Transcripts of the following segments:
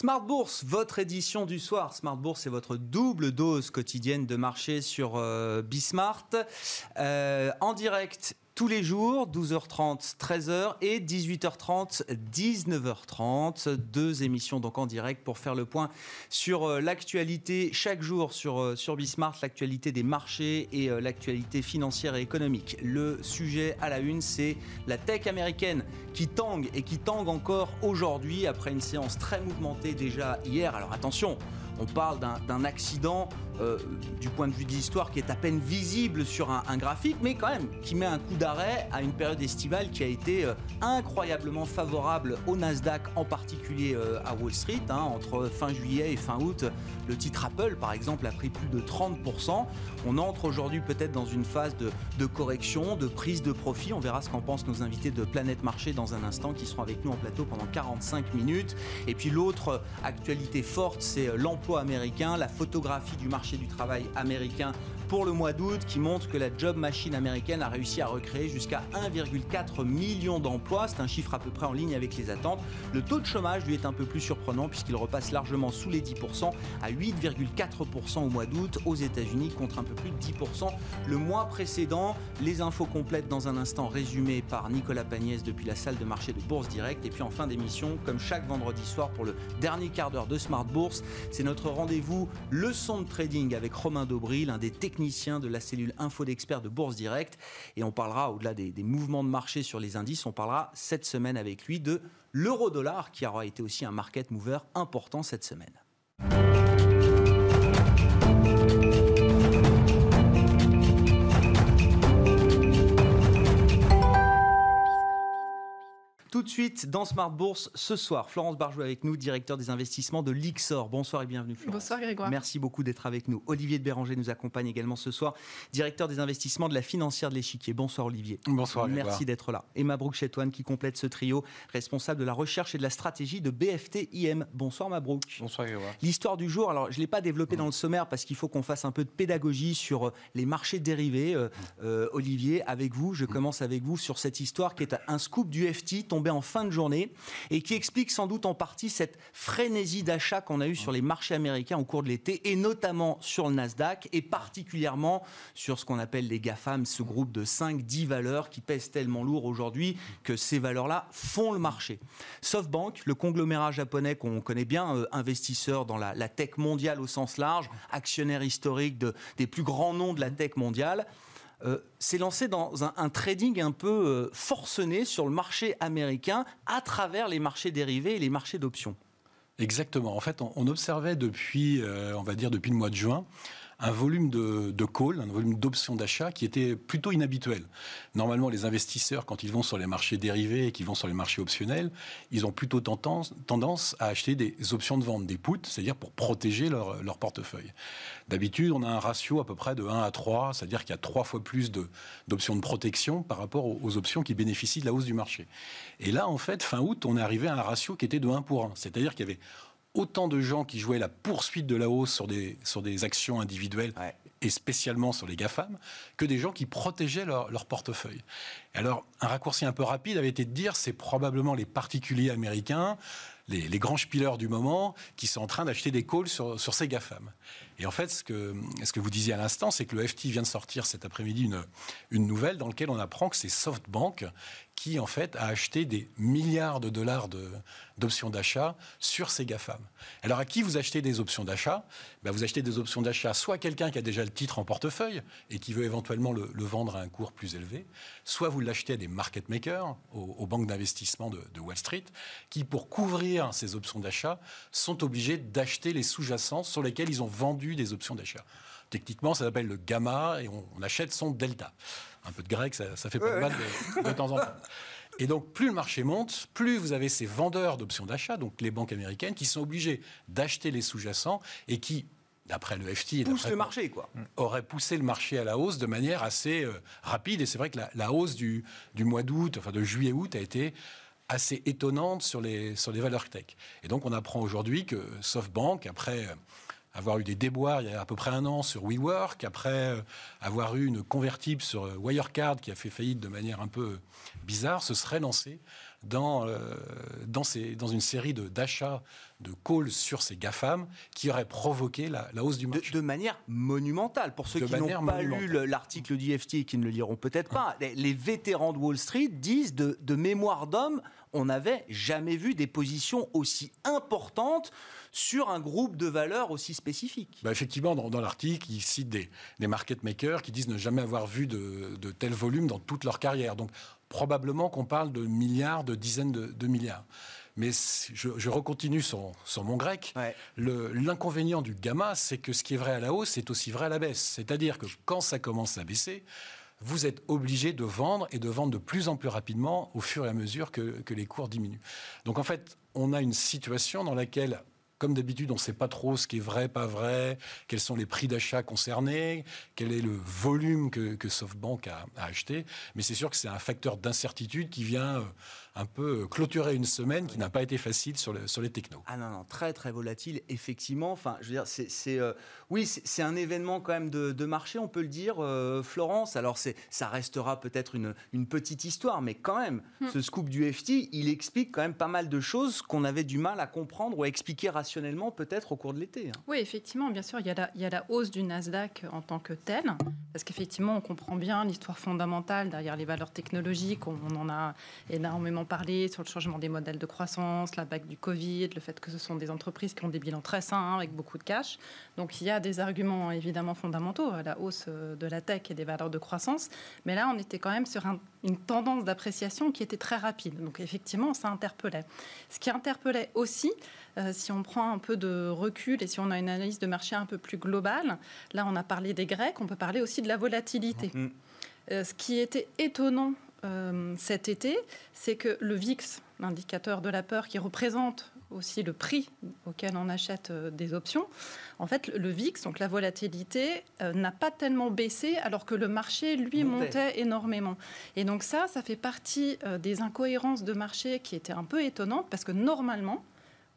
Smart Bourse, votre édition du soir. Smart Bourse, c'est votre double dose quotidienne de marché sur euh, Bismart. Euh, en direct tous les jours, 12h30, 13h et 18h30, 19h30. Deux émissions donc en direct pour faire le point sur euh, l'actualité chaque jour sur, euh, sur Bismart, l'actualité des marchés et euh, l'actualité financière et économique. Le sujet à la une, c'est la tech américaine qui tangue et qui tangue encore aujourd'hui après une séance très mouvementée déjà hier. Alors attention, on parle d'un accident euh, du point de vue de l'histoire qui est à peine visible sur un, graphique, mais quand même qui met un coup d'arrêt à une période estivale qui a été euh, incroyablement favorable au Nasdaq, en particulier euh, à Wall Street. Hein. entre fin juillet et fin août, le titre Apple, par exemple, a pris plus de 30%. On entre aujourd'hui peut-être dans une phase de, de, correction, de prise de profit. On verra ce qu'en pensent nos invités de Planète Marché dans un instant, qui seront avec nous en plateau pendant 45 minutes. Et puis l'autre actualité forte, c'est l'emploi américain, la photographie du marché du travail américain pour le mois d'août qui montre que la job machine américaine a réussi à recréer jusqu'à 1,4 million d'emplois. C'est un chiffre à peu près en ligne avec les attentes. Le taux de chômage lui est un peu plus surprenant puisqu'il repasse largement sous les 10% à 8,4% au mois d'août aux États-Unis contre un peu plus de 10% le mois précédent. Les infos complètes dans un instant résumées par Nicolas Pagnès depuis la salle de marché de Bourse Direct. Et puis en fin d'émission, comme chaque vendredi soir pour le dernier quart d'heure de Smart Bourse, c'est notre rendez-vous leçon de trading avec Romain Dobril, l'un des techniciens de la cellule Info d'experts de Bourse Direct. Et on parlera, au-delà des, des mouvements de marché sur les indices, on parlera cette semaine avec lui de l'euro-dollar, qui aura été aussi un market mover important cette semaine. Tout de suite dans Smart Bourse ce soir, Florence Barjou avec nous, directeur des investissements de l'Ixor. Bonsoir et bienvenue Florence. Bonsoir Grégoire. Merci beaucoup d'être avec nous. Olivier de Béranger nous accompagne également ce soir, directeur des investissements de la financière de l'échiquier. Bonsoir Olivier. Bonsoir Merci d'être là. Et Mabrouk Chetouane qui complète ce trio, responsable de la recherche et de la stratégie de BFT IM. Bonsoir Mabrouk. Bonsoir Grégoire. L'histoire du jour, alors je ne l'ai pas développé dans le sommaire parce qu'il faut qu'on fasse un peu de pédagogie sur euh, les marchés dérivés. Euh, euh, Olivier, avec vous, je commence avec vous sur cette histoire qui est un scoop du FT tombé en fin de journée et qui explique sans doute en partie cette frénésie d'achat qu'on a eu sur les marchés américains au cours de l'été et notamment sur le Nasdaq et particulièrement sur ce qu'on appelle les GAFAM, ce groupe de 5-10 valeurs qui pèsent tellement lourd aujourd'hui que ces valeurs-là font le marché. SoftBank, le conglomérat japonais qu'on connaît bien, euh, investisseur dans la, tech mondiale au sens large, actionnaire historique de, des plus grands noms de la tech mondiale, euh, s'est lancé dans un, trading un peu euh, forcené sur le marché américain à travers les marchés dérivés et les marchés d'options. Exactement. En fait, on, observait depuis, euh, on va dire depuis le mois de juin, un volume de, de call, un volume d'options d'achat qui était plutôt inhabituel. Normalement, les investisseurs, quand ils vont sur les marchés dérivés et qu'ils vont sur les marchés optionnels, ils ont plutôt tendance, à acheter des options de vente, des puts, c'est-à-dire pour protéger leur, portefeuille. D'habitude, on a un ratio à peu près de 1 à 3, c'est-à-dire qu'il y a trois fois plus d'options de, de, protection par rapport aux, aux, options qui bénéficient de la hausse du marché. Et là, en fait, fin août, on est arrivé à un ratio qui était de 1 pour 1, c'est-à-dire qu'il y avait autant de gens qui jouaient la poursuite de la hausse sur des, sur des actions individuelles et spécialement sur les GAFAM, que des gens qui protégeaient leur, leur portefeuille. Et alors, un raccourci un peu rapide avait été de dire c'est probablement les particuliers américains, les, les, grands spillers du moment, qui sont en train d'acheter des calls sur, sur ces GAFAM. Et en fait, ce que, vous disiez à l'instant, c'est que le FT vient de sortir cet après-midi une, une nouvelle dans laquelle on apprend que c'est SoftBank qui, en fait, a acheté des milliards de dollars d'options d'achat sur ces GAFAM. Alors, à qui vous achetez des options d'achat? Ben, Vous achetez des options d'achat soit quelqu'un qui a déjà le titre en portefeuille et qui veut éventuellement le, vendre à un cours plus élevé, soit vous l'achetez à des market makers, aux, aux banques d'investissement de, de, Wall Street, qui, pour couvrir ces options d'achat, sont obligés d'acheter les sous-jacents sur lesquels ils ont vendu des options d'achat. Techniquement, ça s'appelle le gamma et on, on achète son delta un peu de grec, ça, ça fait pas mal de, de, temps en temps. Et donc, plus le marché monte, plus vous avez ces vendeurs d'options d'achat, donc les banques américaines, qui sont obligés d'acheter les sous-jacents et qui, d'après le FT, Pousse le marché, quoi. aurait poussé le marché à la hausse de manière assez euh, rapide. Et c'est vrai que la, la hausse du, du mois d'août, enfin de juillet-août, a été assez étonnante sur les, sur les valeurs tech. Et donc, on apprend aujourd'hui que SoftBank, après avoir eu des déboires il y a à peu près un an sur WeWork, après euh, avoir eu une convertible sur euh, Wirecard qui a fait faillite de manière un peu bizarre, se serait lancé dans, euh, dans, ces, dans une série d'achats de, calls sur ces GAFAM qui auraient provoqué la, hausse du marché. De, manière monumentale. Pour ceux qui n'ont pas lu l'article du FT et qui ne le liront peut-être pas, les, vétérans de Wall Street disent de, de mémoire d'homme, on n'avait jamais vu des positions aussi importantes sur un groupe de valeurs aussi spécifique. Bah effectivement, dans, l'article, ils citent des, market makers qui disent ne jamais avoir vu de, de tel volume dans toute leur carrière. Donc probablement qu'on parle de milliards, de dizaines de, milliards. Mais je, je recontinue sur, mon grec. L'inconvénient du gamma, c'est que ce qui est vrai à la hausse, c'est aussi vrai à la baisse. C'est-à-dire que quand ça commence à baisser, vous êtes obligé de vendre et de vendre de plus en plus rapidement au fur et à mesure que, que les cours diminuent. Donc en fait, on a une situation dans laquelle comme d'habitude, on ne sait pas trop ce qui est vrai, pas vrai, quels sont les prix d'achat concernés, quel est le volume que, SoftBank a, a, acheté. Mais c'est sûr que c'est un facteur d'incertitude qui vient euh, un peu clôturer une semaine qui n'a pas été facile sur, le, sur les technos. Ah non, non, très très volatile, effectivement. Enfin, je veux dire, c'est, euh, oui, c'est un événement quand même de, marché, on peut le dire, euh, Florence. Alors, ça restera peut-être une, une, petite histoire, mais quand même, hmm. ce scoop du FT, il explique quand même pas mal de choses qu'on avait du mal à comprendre ou à expliquer rationnellement peut-être au cours de l'été. Hein. Oui, effectivement, bien sûr, il y, a la, il y a la hausse du Nasdaq en tant que tel, parce qu'effectivement, on comprend bien l'histoire fondamentale derrière les valeurs technologiques, on en a énormément parler sur le changement des modèles de croissance, la bague du Covid, le fait que ce sont des entreprises qui ont des bilans très sains avec beaucoup de cash. Donc il y a des arguments évidemment fondamentaux à la hausse euh, de la tech et des valeurs de croissance. Mais là, on était quand même sur une tendance d'appréciation qui était très rapide. Donc effectivement, ça interpellait. Ce qui interpellait aussi, euh, si on prend un peu de recul et si on a une analyse de marché un peu plus globale, là on a parlé des Grecs, on peut parler aussi de la volatilité. Mm. Euh, ce qui était étonnant euh, cet été, c'est que le VIX, l'indicateur de la peur qui représente aussi le prix auquel on achète euh, des options, en fait, le VIX, donc la volatilité, euh, n'a pas tellement baissé alors que le marché, lui, montait. énormément. Et donc ça, ça fait partie des incohérences de marché qui étaient un peu étonnantes parce que normalement,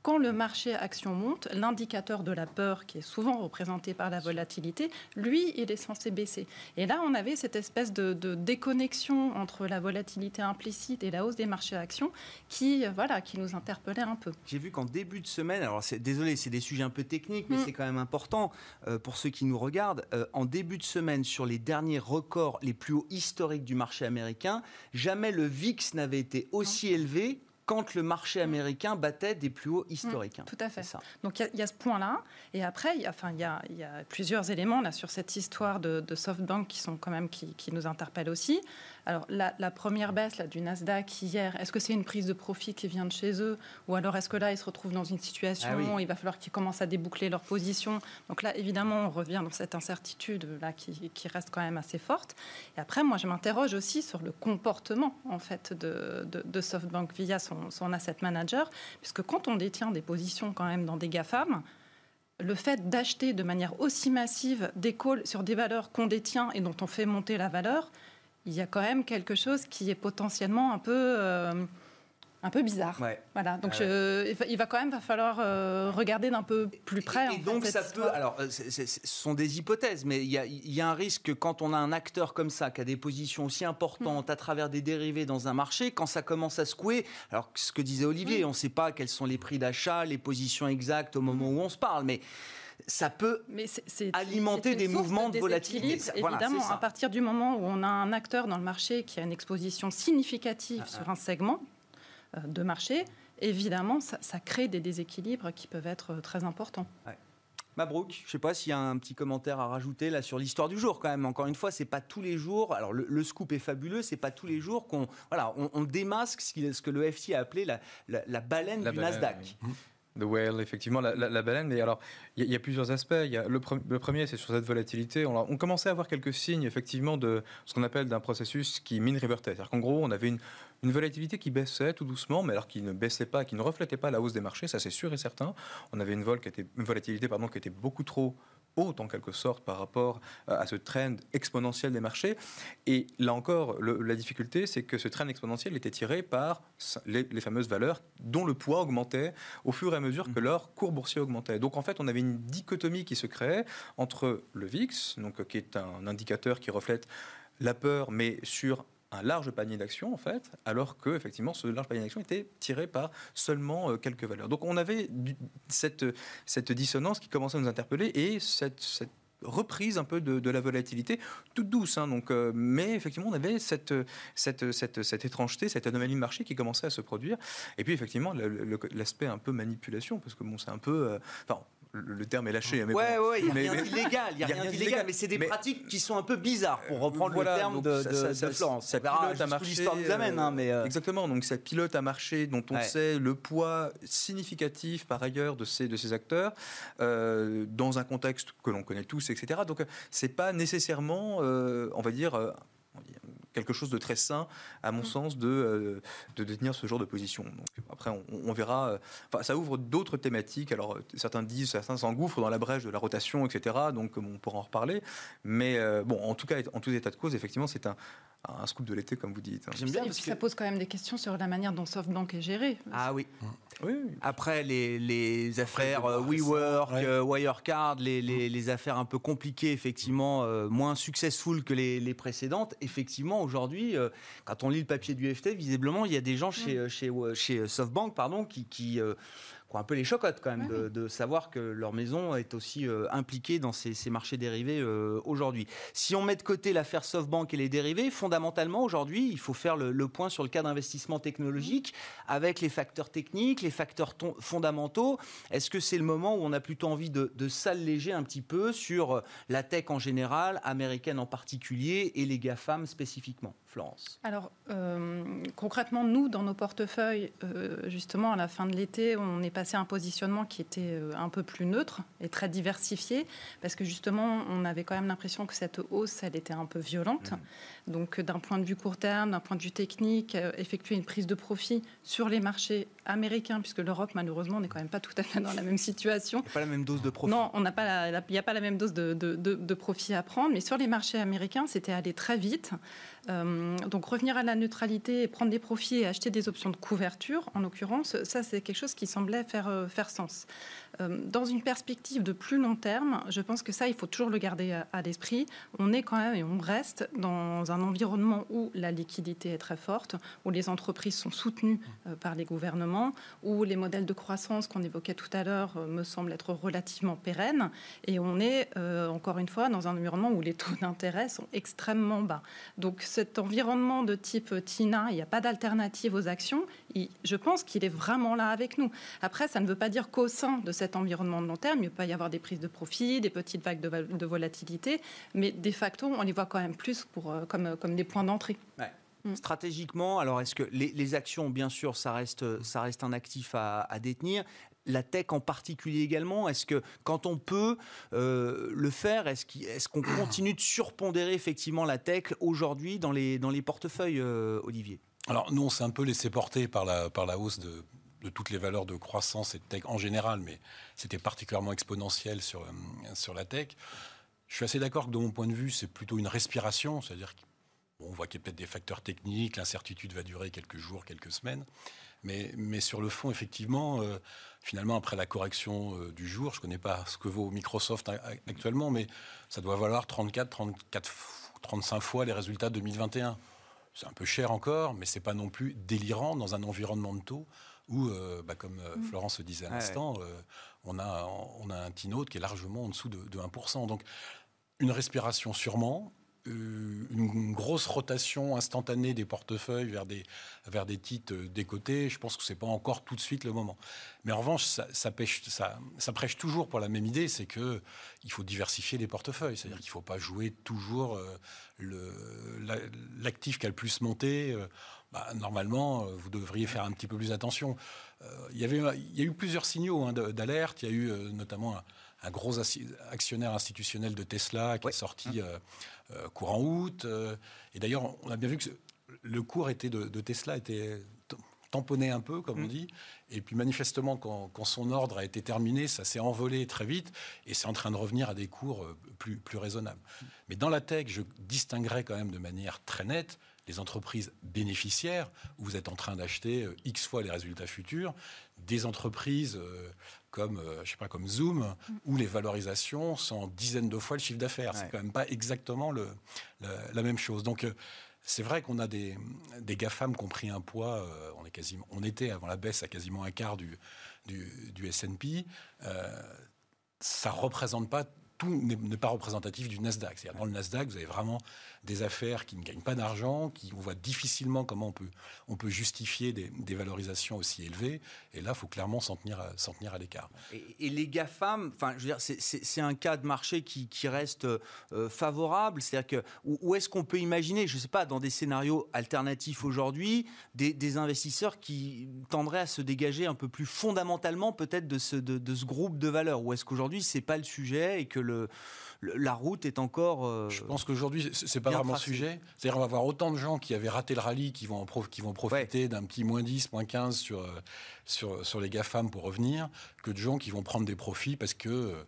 quand le marché action monte, l'indicateur de la peur, qui est souvent représenté par la volatilité, lui, il est censé baisser. Et là, on avait cette espèce de, déconnexion entre la volatilité implicite et la hausse des marchés actions qui, euh, voilà, qui nous interpellait un peu. J'ai vu qu'en début de semaine, alors désolé, c'est des sujets un peu techniques, mais mm. c'est quand même important euh, pour ceux qui nous regardent. Euh, en début de semaine, sur les derniers records les plus hauts historiques du marché américain, jamais le VIX n'avait été aussi élevé quand le marché mm. américain battait des plus hauts historiques. Hein. tout à fait. Ça. Donc il y, a ce point-là. Et après, il y, a, enfin, y, a, y a plusieurs éléments là, sur cette histoire de, de SoftBank qui, sont quand même, qui, qui nous interpellent aussi. Alors, la, première baisse là, du Nasdaq hier, est-ce que c'est une prise de profit qui vient de chez eux Ou alors est-ce que là, ils se retrouvent dans une situation ah où il va falloir qu'ils commencent à déboucler leur position? Donc là, évidemment, on revient dans cette incertitude là, qui, reste quand même assez forte. Et après, moi, je m'interroge aussi sur le comportement en fait, de, de, SoftBank via son, son, asset manager, puisque quand on détient des positions quand même dans des GAFAM, le fait d'acheter de manière aussi massive des calls sur des valeurs qu'on détient et dont on fait monter la valeur, il y a quand même quelque chose qui est potentiellement un peu, euh, un peu bizarre. Voilà. Donc il va quand même va falloir euh, regarder d'un peu plus près. Et, donc ça peut. Alors, euh, ce sont des hypothèses, mais il y, a, un risque que quand on a un acteur comme ça qui a des positions aussi importantes à travers des dérivés dans un marché, quand ça commence à secouer. Alors ce que disait Olivier, on ne sait pas quels sont les prix d'achat, les positions exactes au moment où on se parle, mais ça peut alimenter des mouvements de, volatilité. Évidemment, à partir du moment où on a un acteur dans le marché qui a une exposition significative ah, sur ah. un segment euh, de marché, évidemment, ça, crée des déséquilibres qui peuvent être euh, très importants. Mabrouk, je ne sais pas s'il y a un petit commentaire à rajouter là sur l'histoire du jour quand même. Encore une fois, c'est pas tous les jours. Alors le, scoop est fabuleux, c'est pas tous les jours qu'on voilà, on, démasque ce, que le FT a appelé la, baleine du Nasdaq. The whale, effectivement, la, baleine. Mais alors, il y, a plusieurs aspects. Le, premier, c'est sur cette volatilité. On, commençait à avoir quelques signes, effectivement, de ce qu'on appelle d'un processus qui mine revertait. C'est-à-dire gros, on avait une, une, volatilité qui baissait tout doucement, mais alors qui ne baissait pas, qui ne reflétait pas la hausse des marchés, ça c'est sûr et certain. On avait une, vol qui était, une volatilité pardon, qui était beaucoup trop haute en quelque sorte par rapport euh, à ce trend exponentiel des marchés. Et là encore, la difficulté, c'est que ce trend exponentiel était tiré par les, fameuses valeurs dont le poids augmentait au fur et à mesure que mmh. leur cours boursier augmentait. Donc en fait, on avait une dichotomie qui se créait entre le VIX, donc, qui est un indicateur qui reflète la peur, mais sur un large panier d'actions en fait, alors que effectivement ce large panier d'actions était tiré par seulement euh, quelques valeurs. Donc on avait cette, cette dissonance qui commençait à nous interpeller et cette, cette reprise un peu de, la volatilité, toute douce. Hein, donc, euh, mais effectivement, on avait cette, cette, cette, cette, étrangeté, cette anomalie de marché qui commençait à se produire. Et puis, effectivement, l'aspect un peu manipulation, parce que bon, c'est un peu. Euh, le terme est lâché. Hein, mais ouais, ouais, il n'y a rien d'illégal, il a, rien d'illégal, mais c'est des pratiques qui sont un peu bizarres, pour reprendre le terme de, ça, Florence. Ça, pilote à. L'histoire nous amène, hein, mais euh. exactement. Donc ça pilote à marché, dont on sait le poids significatif par ailleurs de ces de ces acteurs euh, dans un contexte que l'on connaît tous, etc. Donc c'est pas nécessairement, euh, on va dire quelque chose de très sain, à mon mm. sens, de, euh, de détenir ce genre de position. Donc, après, on, verra. Euh, enfin, ça ouvre d'autres thématiques. Alors, euh, certains disent, certains s'engouffrent dans la brèche de la rotation, etc. Donc, on pourra en reparler. Mais bon, en tout cas, en tout état de cause, effectivement, c'est un, un scoop de l'été, comme vous dites. J'aime bien parce que ça pose quand même des questions sur la manière dont SoftBank est géré. Ah oui. oui. Après les, les affaires euh, WeWork, euh, Wirecard, les, les, les, affaires un peu compliquées, effectivement, euh, moins successful que les, précédentes, effectivement, aujourd'hui, quand on lit le papier du FT, visiblement, il y a des gens chez, chez, chez SoftBank pardon, qui, qui un peu les chocottes quand même de, savoir que leur maison est aussi euh, impliquée dans ces, marchés dérivés euh, aujourd'hui. Si on met de côté l'affaire SoftBank et les dérivés, fondamentalement aujourd'hui, il faut faire le, point sur le cas d'investissement technologique avec les facteurs techniques, les facteurs fondamentaux. Est-ce que c'est le moment où on a plutôt envie de, de s'alléger un petit peu sur euh, la tech en général, américaine en particulier, et les GAFAM spécifiquement? Florence Alors, concrètement, nous, dans nos portefeuilles, justement, à la fin de l'été, on est passé un positionnement qui était euh, un peu plus neutre et très diversifié, parce que justement, on avait quand même l'impression que cette hausse, elle était un peu violente. Mmh. Donc, d'un point de vue court terme, d'un point de vue technique, euh, effectuer une prise de profit sur les marchés américains, puisque l'Europe, malheureusement, n'est quand même pas tout à fait dans la même situation. Il n'y a pas la même dose de profit. Non, il n'y a pas la même dose de, de, de, profit à prendre, mais sur les marchés américains, c'était aller très vite. Euh, donc revenir à la neutralité, prendre des profits et acheter des options de couverture, en l'occurrence, ça c'est quelque chose qui semblait faire, euh, faire sens. Euh, dans une perspective de plus long terme, je pense que ça, il faut toujours le garder à, l'esprit. On est quand même et on reste dans un environnement où la liquidité est très forte, où les entreprises sont soutenues euh, par les gouvernements, où les modèles de croissance qu'on évoquait tout à l'heure euh, me semblent être relativement pérennes. Et on est, encore une fois, dans un environnement où les taux d'intérêt sont extrêmement bas. Donc cet environnement de type TINA, il n'y a pas d'alternative aux actions. je pense qu'il est vraiment là avec nous. Après, ça ne veut pas dire qu'au sein de cet environnement de long terme. Il peut pas y avoir des prises de profit, des petites vagues de, volatilité, mais de facto, on les voit quand même plus pour, euh, comme, euh, comme des points d'entrée. Mm. Stratégiquement, alors est-ce que les, actions, bien sûr, ça reste, ça reste un actif à, détenir la tech en particulier également Est-ce que quand on peut euh, le faire, est-ce qu'on continue de surpondérer effectivement la tech aujourd'hui dans les, dans les portefeuilles, Olivier? Alors nous, on s'est un peu laissé porter par la, par la hausse de, de toutes les valeurs de croissance et de tech en général, mais c'était particulièrement exponentiel sur, euh, sur la tech. Je suis assez d'accord que de mon point de vue, c'est plutôt une respiration, c'est-à-dire qu'on voit qu'il y a peut-être des facteurs techniques, l'incertitude va durer quelques jours, quelques semaines, mais, mais sur le fond, effectivement, euh, finalement, après la correction euh, du jour, je ne connais pas ce que vaut Microsoft actuellement, mais ça doit valoir 34, 34, 35 fois les résultats de 2021. C'est un peu cher encore, mais c'est pas non plus délirant dans un environnement de taux où, euh, bah, comme mm. Florence le disait à l'instant, on, a, on a un T-Note qui est largement en dessous de, 1%. Donc, une respiration sûrement, une grosse rotation instantanée des portefeuilles vers des, vers des titres des côtés, je pense que ce n'est pas encore tout de suite le moment. Mais en revanche, ça, ça, pêche, ça, ça prêche toujours pour la même idée, c'est qu'il faut diversifier les portefeuilles. C'est-à-dire qu'il ne faut pas jouer toujours l'actif qui a le plus monté. Bah, normalement, euh, vous devriez faire un petit peu plus attention. Euh, il, y avait, il y a eu plusieurs signaux hein, d'alerte. Il y a eu euh, notamment un, gros actionnaire institutionnel de Tesla qui est sorti courant août. et d'ailleurs, on a bien vu que le cours était de, Tesla était tamponné un peu, comme on mm. dit. Et puis manifestement, quand, quand, son ordre a été terminé, ça s'est envolé très vite et c'est en train de revenir à des cours plus, plus raisonnables. Mm. Mais dans la tech, je distinguerais quand même de manière très nette les entreprises bénéficiaires, où vous êtes en train d'acheter euh, X fois les résultats futurs, des entreprises euh, comme, euh, je sais pas, comme Zoom, mm. où les valorisations sont dizaines de fois le chiffre d'affaires. C'est quand même pas exactement le, la, même chose. Donc, c'est vrai qu'on a des, des GAFAM qui ont pris un poids, euh, on, est quasiment, on était avant la baisse à quasiment un quart du, du, du S&P. Euh, ça ne représente pas tout n'est pas représentatif du Nasdaq. C'est-à-dire dans le Nasdaq, vous avez vraiment des affaires qui ne gagnent pas d'argent, qui on voit difficilement comment on peut, on peut justifier des, des valorisations aussi élevées. Et là, il faut clairement s'en tenir, à, s'en tenir à l'écart. Et, et les GAFAM, enfin, je veux dire, c'est, c'est, c'est un cas de marché qui, qui reste euh, favorable. C'est-à-dire que où, où est-ce qu'on peut imaginer, je ne sais pas, dans des scénarios alternatifs aujourd'hui, des, des, investisseurs qui tendraient à se dégager un peu plus fondamentalement peut-être de ce, de, de ce groupe de valeurs? Ou est-ce qu'aujourd'hui, c'est pas le sujet et que le la route est encore. Euh, je pense qu'aujourd'hui, c'est pas vraiment le sujet. C'est-à-dire, on va avoir autant de gens qui avaient raté le rallye qui vont, qui vont profiter ouais. d'un petit moins 10, moins 15 sur, euh, sur, sur les GAFAM pour revenir, que de gens qui vont prendre des profits parce que. Euh,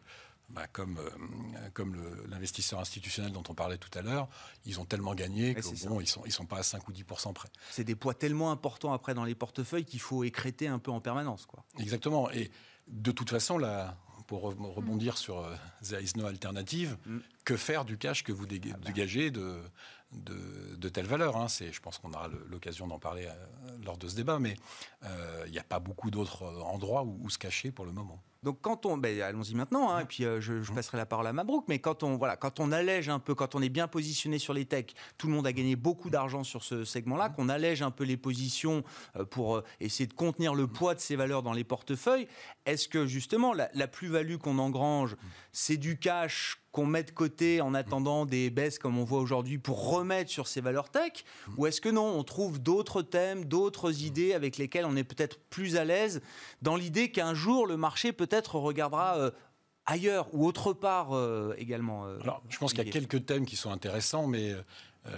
bah, comme, euh, comme l'investisseur institutionnel dont on parlait tout à l'heure, ils ont tellement gagné qu'ils bon, ils sont, ils sont pas à 5 ou 10 près. C'est des poids tellement importants après dans les portefeuilles qu'il faut écréter un peu en permanence. Quoi. Exactement. Et de toute façon, la, pour rebondir sur euh, There is no alternative, mm. que faire du cash que vous dégagez de, de, de telle valeur hein Je pense qu'on aura l'occasion d'en parler euh, lors de ce débat, mais il euh, n'y a pas beaucoup d'autres endroits où, où se cacher pour le moment. Donc quand on, ben, allons-y maintenant, hein, et puis euh, je, je, passerai la parole à Mabrouk, mais quand on, voilà, quand on allège un peu, quand on est bien positionné sur les techs, tout le monde a gagné beaucoup d'argent sur ce segment-là, qu'on allège un peu les positions euh, pour euh, essayer de contenir le poids de ces valeurs dans les portefeuilles, est-ce que justement la, la plus-value qu'on engrange, c'est du cash qu'on met de côté en attendant des baisses comme on voit aujourd'hui pour remettre sur ces valeurs tech Ou est-ce que non, on trouve d'autres thèmes, d'autres idées avec lesquelles on est peut-être plus à l'aise dans l'idée qu'un jour le marché peut-être regardera euh, ailleurs ou autre part euh, également euh, Alors, je pense qu'il y a quelques thèmes qui sont intéressants, mais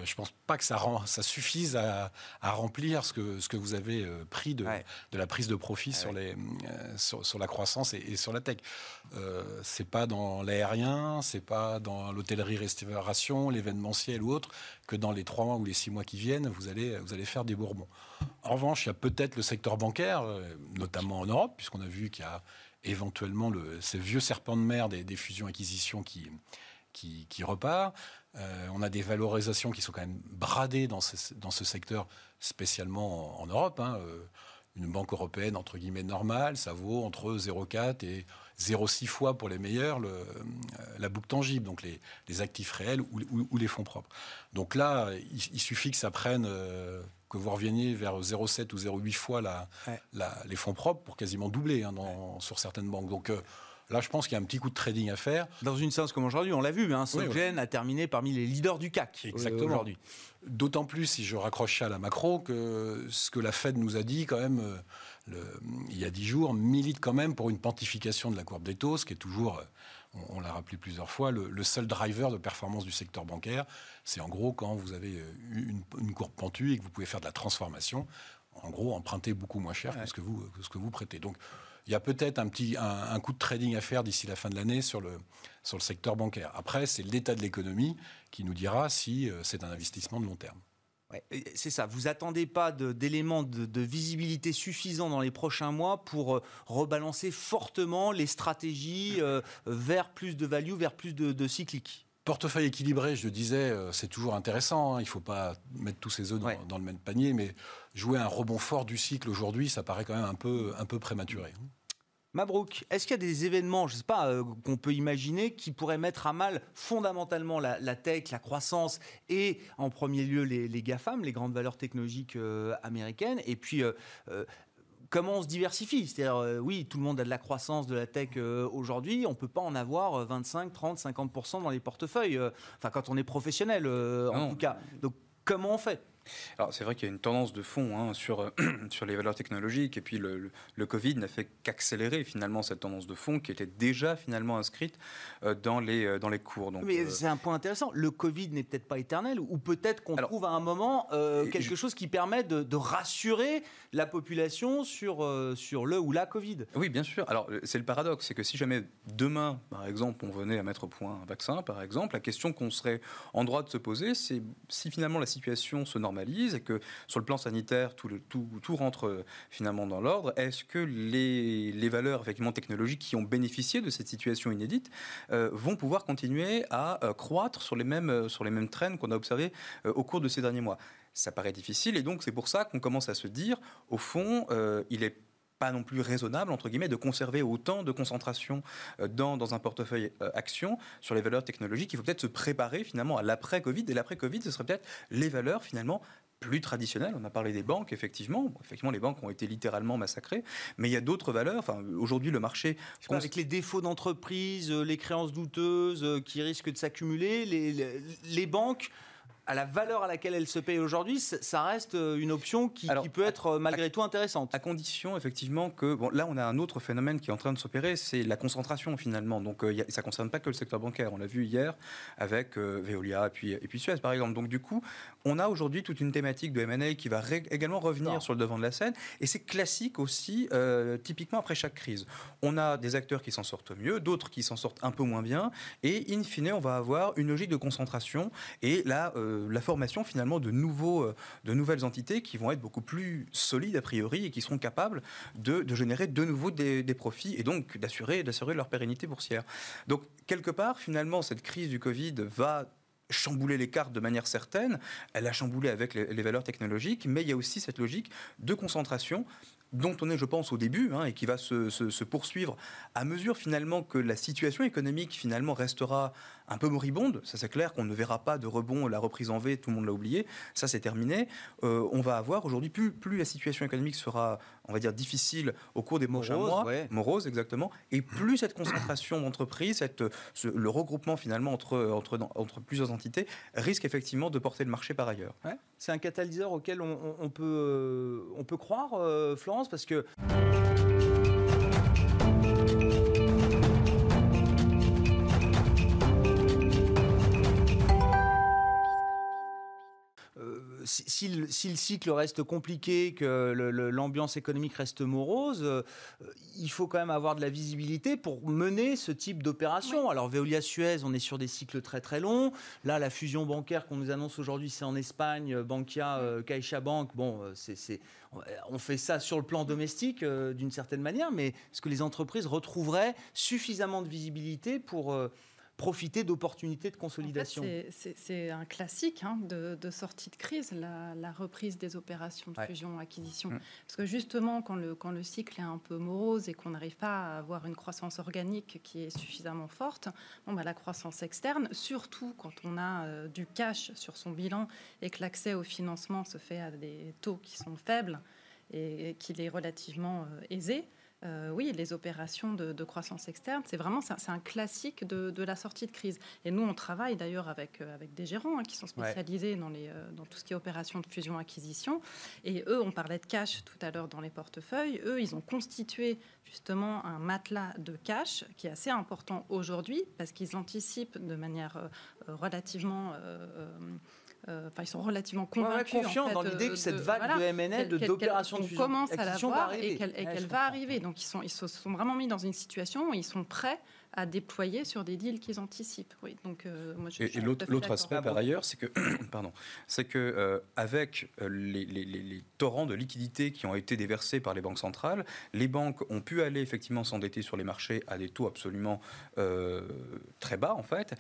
je ne pense pas que ça, rend, ça suffise à, à, remplir ce que, ce que vous avez euh, pris de, ouais. de la prise de profit ouais, sur, les, euh, sur, sur, la croissance et, et sur la tech. Euh, c'est pas dans l'aérien, c'est pas dans l'hôtellerie-restauration, l'événementiel ou autre, que dans les trois mois ou les six mois qui viennent, vous allez, vous allez faire des bourbons. En revanche, il y a peut-être le secteur bancaire, notamment en Europe, puisqu'on a vu qu'il y a éventuellement le, ces vieux serpents de mer des, des fusions-acquisitions qui, qui, qui repart. Euh, on a des valorisations qui sont quand même bradées dans ce, dans ce secteur, spécialement en, en Europe. Hein. Euh, une banque européenne, entre guillemets, normale, ça vaut entre 0,4 et 0,6 fois pour les meilleurs le, euh, la boucle tangible, donc les, les actifs réels ou, ou, ou, les fonds propres. Donc là, il, il suffit que ça prenne, euh, que vous reveniez vers 0,7 ou 0,8 fois la, ouais. la, les fonds propres pour quasiment doubler hein, dans, ouais. sur certaines banques. Donc euh, Là, je pense qu'il y a un petit coup de trading à faire. Dans une séance comme aujourd'hui, on l'a vu, hein, oui, oui. a terminé parmi les leaders du CAC. Euh, Exactement. Aujourd'hui. D'autant plus, si je raccroche ça à la macro, que ce que la Fed nous a dit quand même euh, le, il y a dix jours milite quand même pour une pontification de la courbe des taux, ce qui est toujours, on, on l'a rappelé plusieurs fois, le, le, seul driver de performance du secteur bancaire. C'est en gros quand vous avez une, une, courbe pentue et que vous pouvez faire de la transformation, en gros emprunter beaucoup moins cher ouais. que, ce que, vous, que ce que vous prêtez. Donc il y a peut-être un petit un, un, coup de trading à faire d'ici la fin de l'année sur le sur le secteur bancaire. Après, c'est l'état de l'économie qui nous dira si euh, c'est un investissement de long terme. Ouais, c'est ça. Vous attendez pas d'éléments de, de, de, visibilité suffisants dans les prochains mois pour euh, rebalancer fortement les stratégies euh, vers plus de value, vers plus de, de cyclique? Portefeuille équilibré, je disais, c'est toujours intéressant. Hein. Il ne faut pas mettre tous ses œufs dans, ouais. dans, le même panier, mais jouer un rebond fort du cycle aujourd'hui, ça paraît quand même un peu, un peu prématuré. Mabrouk, est-ce qu'il y a des événements, je ne sais pas, euh, qu'on peut imaginer qui pourraient mettre à mal fondamentalement la, la, tech, la croissance et en premier lieu les, les GAFAM, les grandes valeurs technologiques euh, américaines? Et puis, euh, comment on se diversifie? C'est-à-dire, euh, oui, tout le monde a de la croissance de la tech euh, aujourd'hui, on ne peut pas en avoir 25, 30, 50% dans les portefeuilles, euh, enfin quand on est professionnel en non. tout cas. Donc comment on fait? Alors c'est vrai qu'il y a une tendance de fond hein, sur, euh, sur les valeurs technologiques et puis le, le, le Covid n'a fait qu'accélérer finalement cette tendance de fond qui était déjà finalement inscrite euh, dans, les, euh, dans les cours. Donc, Mais c'est un point intéressant. Le Covid n'est peut-être pas éternel ou peut-être qu'on trouve à un moment quelque je... chose qui permet de, de, rassurer la population sur, sur le ou la Covid. Oui, bien sûr. Alors c'est le paradoxe, c'est que si jamais demain, par exemple, on venait à mettre au point un vaccin, par exemple, la question qu'on serait en droit de se poser, c'est si finalement la situation se normalise et que sur le plan sanitaire, tout, le, tout, tout rentre finalement dans l'ordre, est-ce que les, valeurs effectivement technologiques qui ont bénéficié de cette situation inédite vont pouvoir continuer à croître sur les mêmes, sur les mêmes traînes qu'on a observées au cours de ces derniers mois? Ça paraît difficile et donc c'est pour ça qu'on commence à se dire, au fond, il est pas non plus raisonnable, entre guillemets, de conserver autant de concentration euh, dans, dans un portefeuille euh, action sur les valeurs technologiques. Il faut peut-être se préparer finalement à l'après-Covid. Et l'après-Covid, ce serait peut-être les valeurs finalement plus traditionnelles. On a parlé des banques, effectivement. effectivement, les banques ont été littéralement massacrées. Mais il y a d'autres valeurs. Enfin, aujourd'hui, le marché... avec les défauts d'entreprise, euh, les créances douteuses qui risquent de s'accumuler, les, les, les banques à la valeur à laquelle elle se paye aujourd'hui, ça reste euh, une option qui, peut être euh, malgré tout intéressante. À condition, effectivement, que bon, là, on a un autre phénomène qui est en train de s'opérer, c'est la concentration finalement. Donc, euh, ça ne concerne pas que le secteur bancaire. On l'a vu hier avec Veolia et puis, et puis Suez, par exemple. Donc, du coup, on a aujourd'hui toute une thématique de M&A qui va également revenir sur le devant de la scène. Et c'est classique aussi, typiquement après chaque crise. On a des acteurs qui s'en sortent mieux, d'autres qui s'en sortent un peu moins bien. Et in fine, on va avoir une logique de concentration. Et là, la formation finalement de, nouveaux, euh, de nouvelles entités qui vont être beaucoup plus solides a priori et qui seront capables de, générer de nouveau des, profits et donc d'assurer, leur pérennité boursière. Donc quelque part, finalement, cette crise du Covid va chambouler les cartes de manière certaine. Elle a chamboulé avec les, valeurs technologiques, mais il y a aussi cette logique de concentration dont on est, je pense, au début, hein, et qui va se, poursuivre à mesure finalement que la situation économique finalement restera un peu moribonde. Ça, c'est clair qu'on ne verra pas de rebond, la reprise en V, tout le monde l'a oublié. Ça, c'est terminé. Euh, on va avoir aujourd'hui, plus, plus la situation économique sera, on va dire, difficile au cours des prochains mois, morose exactement, et plus cette concentration d'entreprises, le regroupement finalement entre, entre, entre plusieurs entités risque effectivement de porter le marché par ailleurs. C'est un catalyseur auquel on, peut, euh, on peut croire, euh, Florence, parce que... si, le, cycle reste compliqué, que l'ambiance économique reste morose, euh, il faut quand même avoir de la visibilité pour mener ce type d'opération. Alors Veolia Suez, on est sur des cycles très très longs. Là, la fusion bancaire qu'on nous annonce aujourd'hui, c'est en Espagne, Bankia, euh, CaixaBank. Bon, euh, c'est on fait ça sur le plan domestique d'une certaine manière, mais est-ce que les entreprises retrouveraient suffisamment de visibilité pour profiter d'opportunités de consolidation. c'est un classique hein, de, sortie de crise, la, reprise des opérations de fusion-acquisition. Mm. Parce que justement, quand le, quand le cycle est un peu morose et qu'on n'arrive pas à avoir une croissance organique qui est suffisamment forte, bon, bah, la croissance externe, surtout quand on a euh, du cash sur son bilan et que l'accès au financement se fait à des taux qui sont faibles et, qu'il est relativement euh, aisé, euh, oui, les opérations de, croissance externe, c'est vraiment c'est un classique de, la sortie de crise. Et nous, on travaille d'ailleurs avec, euh, avec des gérants hein, qui sont spécialisés dans, les, euh, dans tout ce qui est opérations de fusion-acquisition. Et eux, on parlait de cash tout à l'heure dans les portefeuilles. Eux, ils ont constitué justement un matelas de cash qui est assez important aujourd'hui parce qu'ils anticipent de manière relativement euh, ils sont relativement convaincus. confiants dans l'idée que cette vague de M&A, d'opérations de fusion commence à la voir et qu'elle va arriver. Donc ils, sont, ils se sont vraiment mis dans une situation où ils sont prêts à déployer sur des deals qu'ils anticipent. Oui, donc, euh, moi, je, et, l'autre aspect, par ailleurs, c'est que, pardon, c'est que euh, avec euh, les, les, les, torrents de liquidités qui ont été déversés par les banques centrales, les banques ont pu aller effectivement s'endetter sur les marchés à des taux absolument très bas, en fait.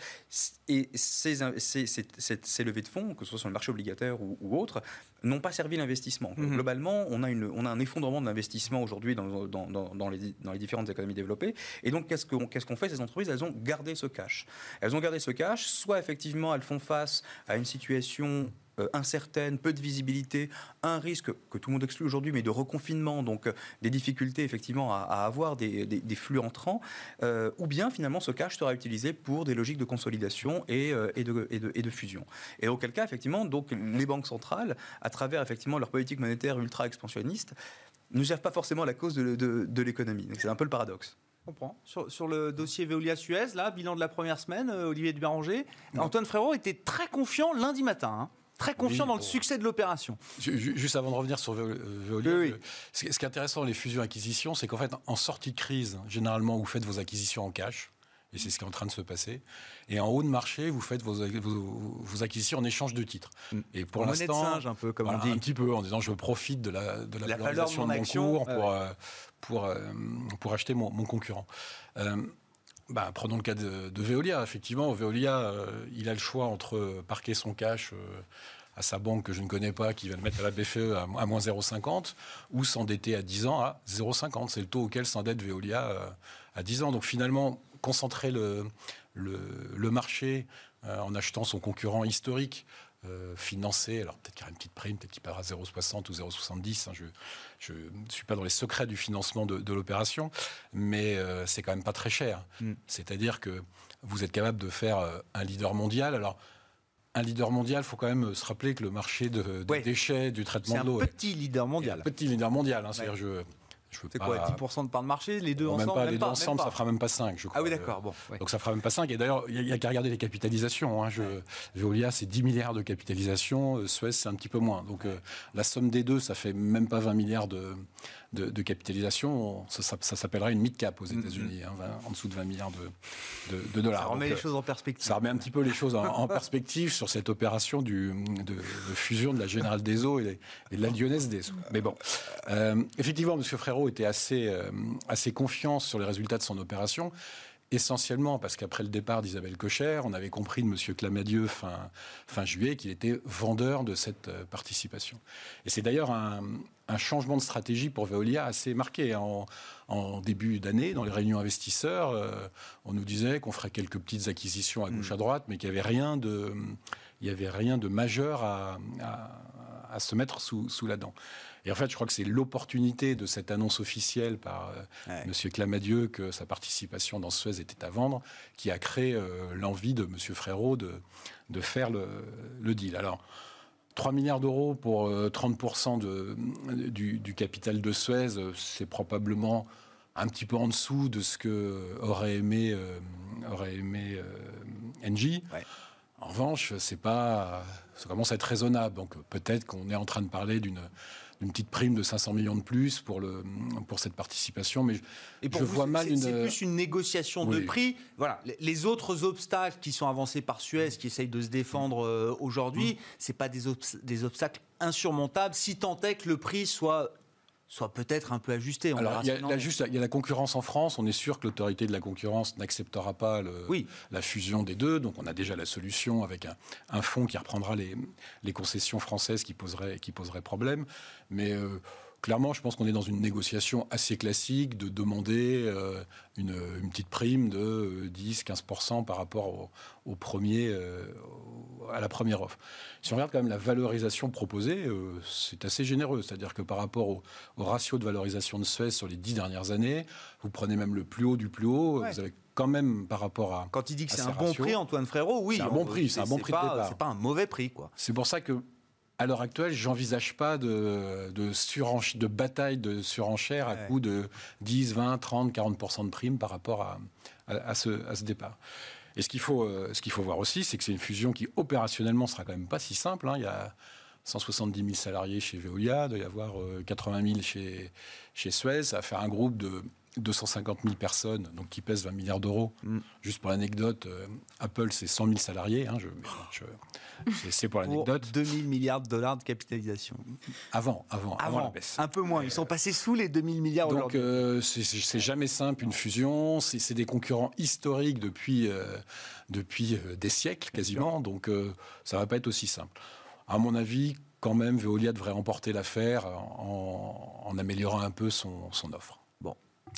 Et ces, ces, ces, ces, levées de fonds, que ce soit sur le marché obligataire ou, ou autre, n'ont pas servi l'investissement. Mhm. Globalement, on a, une, on a un effondrement de l'investissement aujourd'hui dans, dans, dans, les, dans, les, différentes économies développées. Et donc, qu'est-ce qu'on qu'est-ce qu'on fait Ces entreprises, elles ont gardé ce cash. Elles ont gardé ce cash, soit effectivement, elles font face à une situation euh, incertaine, peu de visibilité, un risque que tout le monde exclut aujourd'hui, mais de reconfinement, donc euh, des difficultés effectivement à, avoir des, flux entrants, euh, ou bien finalement ce cash sera utilisé pour des logiques de consolidation et, et, de, et, de, fusion. Et auquel cas, effectivement, donc les banques centrales, à travers effectivement leur politique monétaire ultra expansionniste, ne gèrent pas forcément la cause de, de l'économie. C'est un peu le paradoxe. comprends. Sur, sur, le dossier Veolia-Suez, là, bilan de la première semaine, Olivier de Béranger, Antoine Frérot était très confiant lundi matin. Hein très confiant dans le succès de l'opération. Juste avant de revenir sur Veolia, ce qui est intéressant dans les fusions-acquisitions, c'est qu'en fait, en sortie de crise, généralement, vous faites vos acquisitions en cash. Et c'est ce qui est en train de se passer. Et en haut de marché, vous faites vos, vos, acquisitions en échange de titres. Mm. Et pour l'instant, un peu comme on dit. un petit peu en disant je profite de la de la, valorisation de mon, cours pour euh, pour euh, pour acheter mon, concurrent. Euh, bah, prenons le cas de, Veolia. Effectivement, Veolia, il a le choix entre parquer son cash à sa banque que je ne connais pas, qui va le mettre à la BFE à, moins 0,50, ou s'endetter à 10 ans à 0,50. C'est le taux auquel s'endette Veolia à 10 ans. Donc finalement, concentrer le, marché euh, en achetant son concurrent historique, euh, financé, alors peut-être qu'il y aura une petite prime, peut-être qu'il paiera 0,60 ou 0,70, hein, je ne suis pas dans les secrets du financement de, l'opération, mais euh, c'est quand même pas très cher. Mm. C'est-à-dire que vous êtes capable de faire un leader mondial. Alors, un leader mondial, il faut quand même se rappeler que le marché de, des déchets, du traitement de l'eau. C'est un petit leader mondial. Un petit leader mondial. Hein, C'est-à-dire, je, c'est quoi, 10% de part de marché Les deux ensemble Même pas, les deux ensemble, ça fera même pas 5, je crois. Ah oui, d'accord. Bon, Donc ça fera même pas 5. Et d'ailleurs, il n'y a, qu'à regarder les capitalisations. Hein. Je, Veolia, c'est 10 milliards de capitalisation. Euh, Suez, c'est un petit peu moins. Donc euh, la somme des deux, ça fait même pas 20 milliards de, de, capitalisation, ça, s'appellerait une mid-cap aux mm-hmm. États-Unis, hein, en dessous de 20 milliards de, dollars. Ça remet les choses en perspective. Ça remet un petit peu les choses en, perspective sur cette opération du, de, fusion de la Générale des Eaux et, de la Lyonnaise des Eaux. Mais bon, euh, effectivement, M. Frérot était assez, euh, assez confiant sur les résultats de son opération essentiellement parce qu'après le départ d'Isabelle Cocher, on avait compris de M. Clamadieu fin, fin juillet qu'il était vendeur de cette euh, participation. Et c'est d'ailleurs un, changement de stratégie pour Veolia assez marqué. En, début d'année, dans les réunions investisseurs, euh, on nous disait qu'on ferait quelques petites acquisitions à gauche à mm. droite, mais qu'il n'y avait rien de, il y avait rien de majeur à, à, se mettre sous, sous la dent. Et en fait, je crois que c'est l'opportunité de cette annonce officielle par euh, M. Clamadieu que sa participation dans Suez était à vendre qui a créé euh, l'envie de M. Frérot de, de faire le, le, deal. Alors, 3 milliards d'euros pour 30% euh, de, du, du, capital de Suez, c'est probablement un petit peu en dessous de ce que aurait aimé, aurait aimé Engie. En revanche, c'est pas, ça commence à être raisonnable. Donc peut-être qu'on est en train de parler d'une une petite prime de 500 millions de plus pour, le, pour cette participation. Mais Et pour je vois mal une. C'est plus une négociation de prix. Voilà. Les autres obstacles qui sont avancés par Suez, qui essayent de se défendre euh, aujourd'hui, mm. c'est pas des, des obstacles insurmontables, si tant est que le prix soit soit peut-être un peu ajusté. Alors, il y, a, juste, il y a la concurrence en France. On est sûr que l'autorité de la concurrence n'acceptera pas le, la fusion des deux. Donc, on a déjà la solution avec un, un fonds qui reprendra les, les, concessions françaises qui poseraient, qui problème. Mais euh, clairement, je pense qu'on est dans une négociation assez classique de demander euh, une, petite prime de 10-15% euh, par rapport au, premier, euh, à la première offre. Si on regarde quand même la valorisation proposée, c'est assez généreux. C'est-à-dire que par rapport au, ratio de valorisation de Suez sur les dix dernières années, vous prenez même le plus haut du plus haut, vous avez quand même par rapport à. Quand il dit que c'est un bon prix, Antoine Frérot, oui. C'est un bon prix, c'est un bon prix de départ. C'est pas un mauvais prix, quoi. C'est pour ça que à l'heure actuelle, j'envisage pas de, de, de bataille de surenchère à coût de 10, 20, 30, 40% de primes par rapport à, à, ce, à ce, départ. Et ce qu'il faut, euh, ce qu'il faut voir aussi, c'est que c'est une fusion qui opérationnellement sera quand même pas si simple. Hein. Il y a 170 000 salariés chez Veolia, il doit y avoir 80 euh, 000 chez, chez Suez. Ça va faire un groupe de 250 000 personnes, donc qui pèsent 20 milliards d'euros. Mm. Juste pour l'anecdote, euh, Apple, c'est 100 000 salariés. Hein, je, c'est pour l'anecdote. 2 000 milliards de dollars de capitalisation. Avant, avant, avant, la baisse. Un peu moins. Ils sont passés sous les 2 000 milliards Donc, euh, c'est jamais simple une fusion. C'est des concurrents historiques depuis, euh, depuis des siècles quasiment. Donc, ça va pas être aussi simple. À mon avis, quand même, Veolia devrait remporter l'affaire en, en, améliorant un peu son, son offre.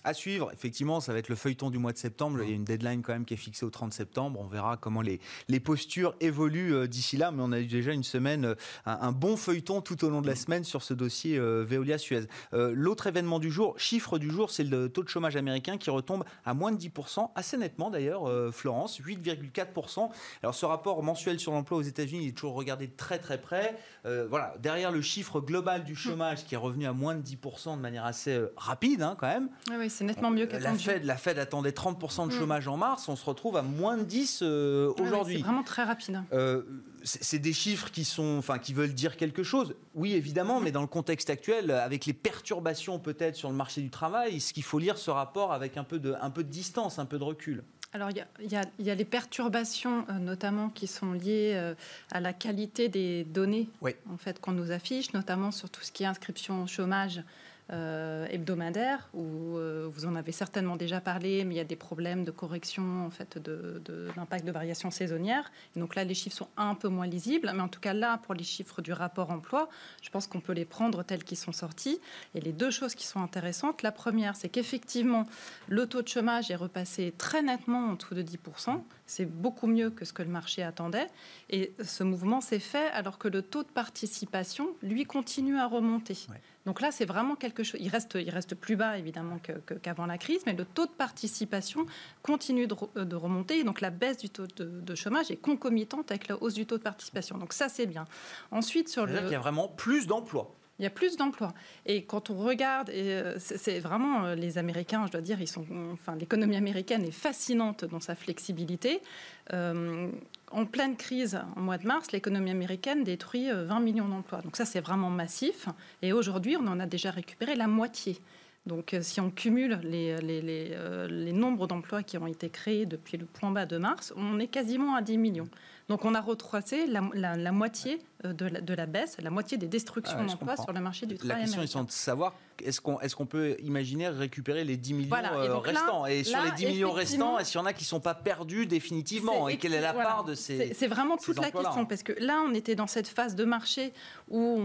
À suivre, effectivement, ça va être le feuilleton du mois de septembre. Il y a une deadline quand même qui est fixée au 30 septembre. On verra comment les, les postures évoluent euh, d'ici là. Mais on a eu déjà une semaine, euh, un, bon feuilleton tout au long de la semaine sur ce dossier euh, Veolia-Suez. L'autre événement du jour, chiffre du jour, c'est le taux de chômage américain qui retombe à moins de 10%, assez nettement d'ailleurs, Florence, 8,4%. Alors ce rapport mensuel sur l'emploi aux États-Unis est toujours regardé de très très près. voilà, derrière le chiffre global du chômage qui est revenu à moins de 10% de manière assez rapide hein, quand même. oui c'est nettement mieux qu'attendu. La Fed, la Fed attendait 30% de mm. chômage en mars, on se retrouve à moins de 10 euh, aujourd'hui. c'est vraiment très rapide. Euh, c'est des chiffres qui sont, enfin, qui veulent dire quelque chose. Oui, évidemment, mais dans le contexte actuel, avec les perturbations peut-être sur le marché du travail, ce qu'il faut lire ce rapport avec un peu de, un peu de distance, un peu de recul. alors, il y, a les perturbations, euh, notamment, qui sont liées euh, à la qualité des données en fait, qu'on nous affiche, notamment sur tout ce qui est inscription au chômage euh, hebdomadaire, où euh, vous en avez certainement déjà parlé, mais il y a des problèmes de correction en fait, de, l'impact de variations saisonnières. donc là, les chiffres sont un peu moins lisibles, mais en tout cas là, pour les chiffres du rapport emploi, je pense qu'on peut les prendre tels qu'ils sont sortis. Et les deux choses qui sont intéressantes, la première, c'est qu'effectivement, le taux de chômage est repassé très nettement en dessous de 10%. C'est beaucoup mieux que ce que le marché attendait. Et ce mouvement s'est fait alors que le taux de participation, lui, continue à remonter. Donc là, c'est vraiment quelque chose. Il reste, il reste plus bas, évidemment, qu'avant la crise, mais le taux de participation continue de, de remonter. donc la baisse du taux de, chômage est concomitante avec la hausse du taux de participation. Donc ça, c'est bien. Ensuite, sur le. Il y a vraiment plus d'emplois. Il y a plus d'emplois. Et quand on regarde, euh, c'est vraiment euh, les Américains, je dois dire, ils sont, enfin, l'économie américaine est fascinante dans sa flexibilité. Euh, en pleine crise, en mois de mars, l'économie américaine détruit 20 millions d'emplois. Donc ça, c'est vraiment massif. Et aujourd'hui, on en a déjà récupéré la moitié. Donc si on cumule les, les, nombres d'emplois qui ont été créés depuis le point bas de mars, on est quasiment à 10 millions. Donc on a retracé la, moitié euh, de la, baisse, la moitié des destructions ah d'emplois sur le marché du travail. La question est de savoir est-ce qu'on est qu'on peut imaginer récupérer les 10 millions euh, restants? Et sur les 10 millions restants, est-ce qu'il y en a qui ne sont pas perdus définitivement? Et quelle est la part de ces C'est vraiment toute la question, parce que là, on était dans cette phase de marché où,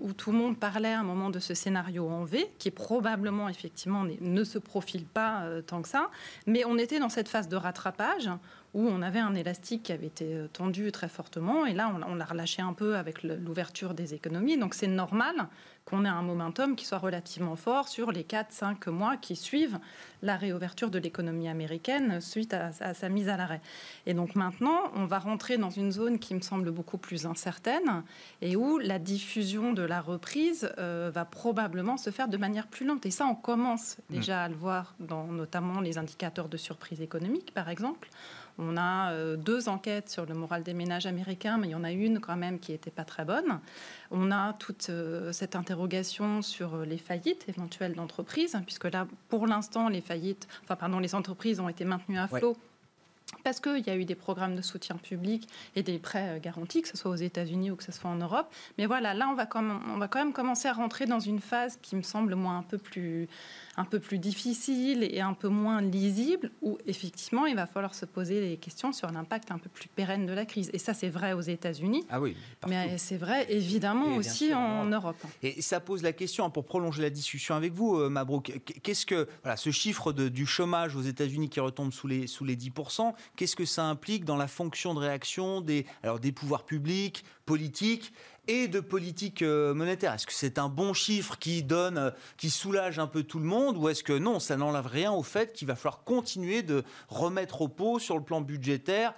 où tout le monde parlait à un moment de ce scénario en V, qui probablement, effectivement, ne se profile pas euh, tant que ça, mais on était dans cette phase de rattrapage où on avait un élastique qui avait été euh, tendu très fortement, et là, on, l'a relâché un peu avec l'ouverture des économies. Donc c'est normal qu'on ait un momentum qui soit relativement fort sur les 4-5 mois qui suivent la réouverture de l'économie américaine suite à, sa mise à l'arrêt. Et donc maintenant, on va rentrer dans une zone qui me semble beaucoup plus incertaine et où la diffusion de la reprise euh, va probablement se faire de manière plus lente. Et ça, on commence déjà à le voir dans notamment les indicateurs de surprise économique, par exemple. On a euh, deux enquêtes sur le moral des ménages américains, mais il y en a une quand même qui n'était pas très bonne. On a toute euh, cette interrogation sur euh, les faillites éventuelles d'entreprises, puisque là, pour l'instant, les faillites, enfin, pardon, les entreprises ont été maintenues à flot parce qu'il y a eu des programmes de soutien public et des prêts garantis, que ce soit aux États-Unis ou que ce soit en Europe. Mais voilà, là, on va, quand même, on va quand même commencer à rentrer dans une phase qui me semble moins un peu plus, un peu plus difficile et un peu moins lisible, où effectivement, il va falloir se poser des questions sur l'impact un peu plus pérenne de la crise. Et ça, c'est vrai aux États-Unis. Ah oui. Mais c'est vrai évidemment aussi en Europe. Et ça pose la question, pour prolonger la discussion avec vous, euh, Mabrouk, qu'est-ce que voilà, ce chiffre de, du chômage aux États-Unis qui retombe sous les, sous les 10%, qu'est-ce que ça implique dans la fonction de réaction des, alors des pouvoirs publics, politiques et de politique euh, monétaire. Est-ce que c'est un bon chiffre qui donne, euh, qui soulage un peu tout le monde, ou est-ce que non, ça n'enlève rien au fait qu'il va falloir continuer de remettre au pot sur le plan budgétaire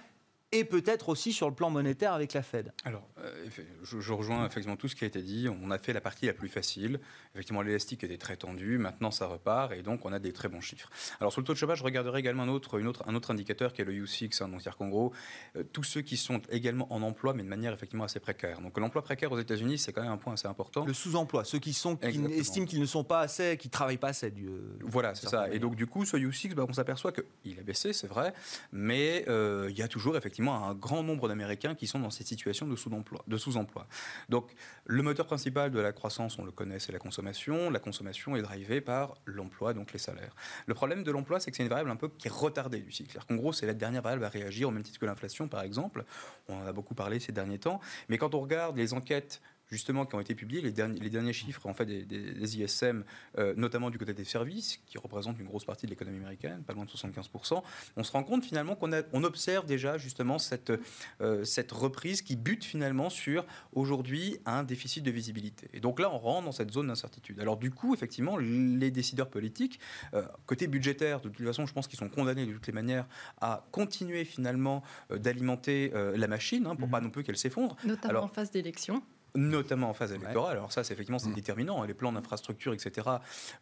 et peut-être aussi sur le plan monétaire avec la Fed. Alors, euh, je, rejoins effectivement tout ce qui a été dit. On a fait la partie la plus facile. Effectivement, l'élastique était très tendu. Maintenant, ça repart et donc on a des très bons chiffres. Alors, sur le taux de chômage, je regarderai également un autre, une autre, un autre indicateur qui est le U6. Hein, donc, c'est-à-dire qu'en gros, euh, tous ceux qui sont également en emploi, mais de manière effectivement assez précaire. Donc, l'emploi précaire aux États-Unis, c'est quand même un point assez important. Le sous-emploi, ceux qui, sont, qui estiment qu'ils ne sont pas assez, qui ne travaillent pas assez. Du, euh, voilà, c'est ça. Et donc, du coup, ce U6, bah, on s'aperçoit qu'il a baissé, c'est vrai, mais il y a toujours effectivement un grand nombre d'Américains qui sont dans cette situation de sous-emploi. Donc, le moteur principal de la croissance, on le connaît, c'est la consommation. La consommation est drivée par l'emploi, donc les salaires. Le problème de l'emploi, c'est que c'est une variable un peu qui est retardée du cycle. Qu'en gros, c'est la dernière variable à réagir, au même titre que l'inflation, par exemple. On en a beaucoup parlé ces derniers temps. Mais quand on regarde les enquêtes justement qui ont été publiés, les derniers, les derniers chiffres en fait des, ISM, euh, notamment du côté des services, qui représentent une grosse partie de l'économie américaine, pas loin de 75%, on se rend compte finalement qu'on on observe déjà justement cette, euh, cette reprise qui bute finalement sur aujourd'hui un déficit de visibilité. Et donc là, on rentre dans cette zone d'incertitude. Alors du coup, effectivement, les décideurs politiques, euh, côté budgétaire, de toute façon, je pense qu'ils sont condamnés de toutes les manières à continuer finalement d'alimenter la machine, hein, pour mmh. pas non plus qu'elle s'effondre. Notamment en phase d'élection notamment en phase électorale. Alors ça, c'est effectivement c'est mm. déterminant. Hein, les plans d'infrastructure, etc.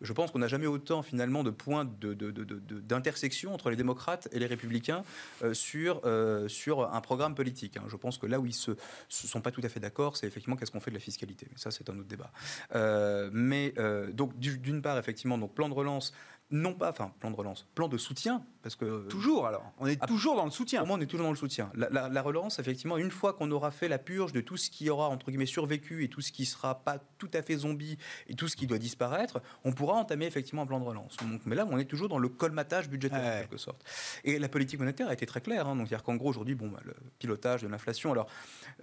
Je pense qu'on n'a jamais autant finalement de points d'intersection de, de, entre les démocrates et les républicains euh, sur, euh, sur un programme politique. Hein. Je pense que là où ils se, se sont pas tout à fait d'accord, c'est effectivement qu'est-ce qu'on fait de la fiscalité. Mais ça, c'est un autre débat. Euh, mais donc d'une part, effectivement, donc plan de relance non pas, enfin, plan de relance, plan de soutien, parce que... Toujours alors, on est ah, toujours dans le soutien. Pour moi, on est toujours dans le soutien. La, relance, effectivement, une fois qu'on aura fait la purge de tout ce qui aura, entre guillemets, survécu et tout ce qui sera pas tout à fait zombie et tout ce qui doit disparaître, on pourra entamer effectivement un plan de relance. Donc, mais là, on est toujours dans le colmatage budgétaire, en quelque sorte. Et la politique monétaire a été très claire. Hein. donc, c'est-à-dire qu'en gros, aujourd'hui, bon, bah, le pilotage de l'inflation, alors...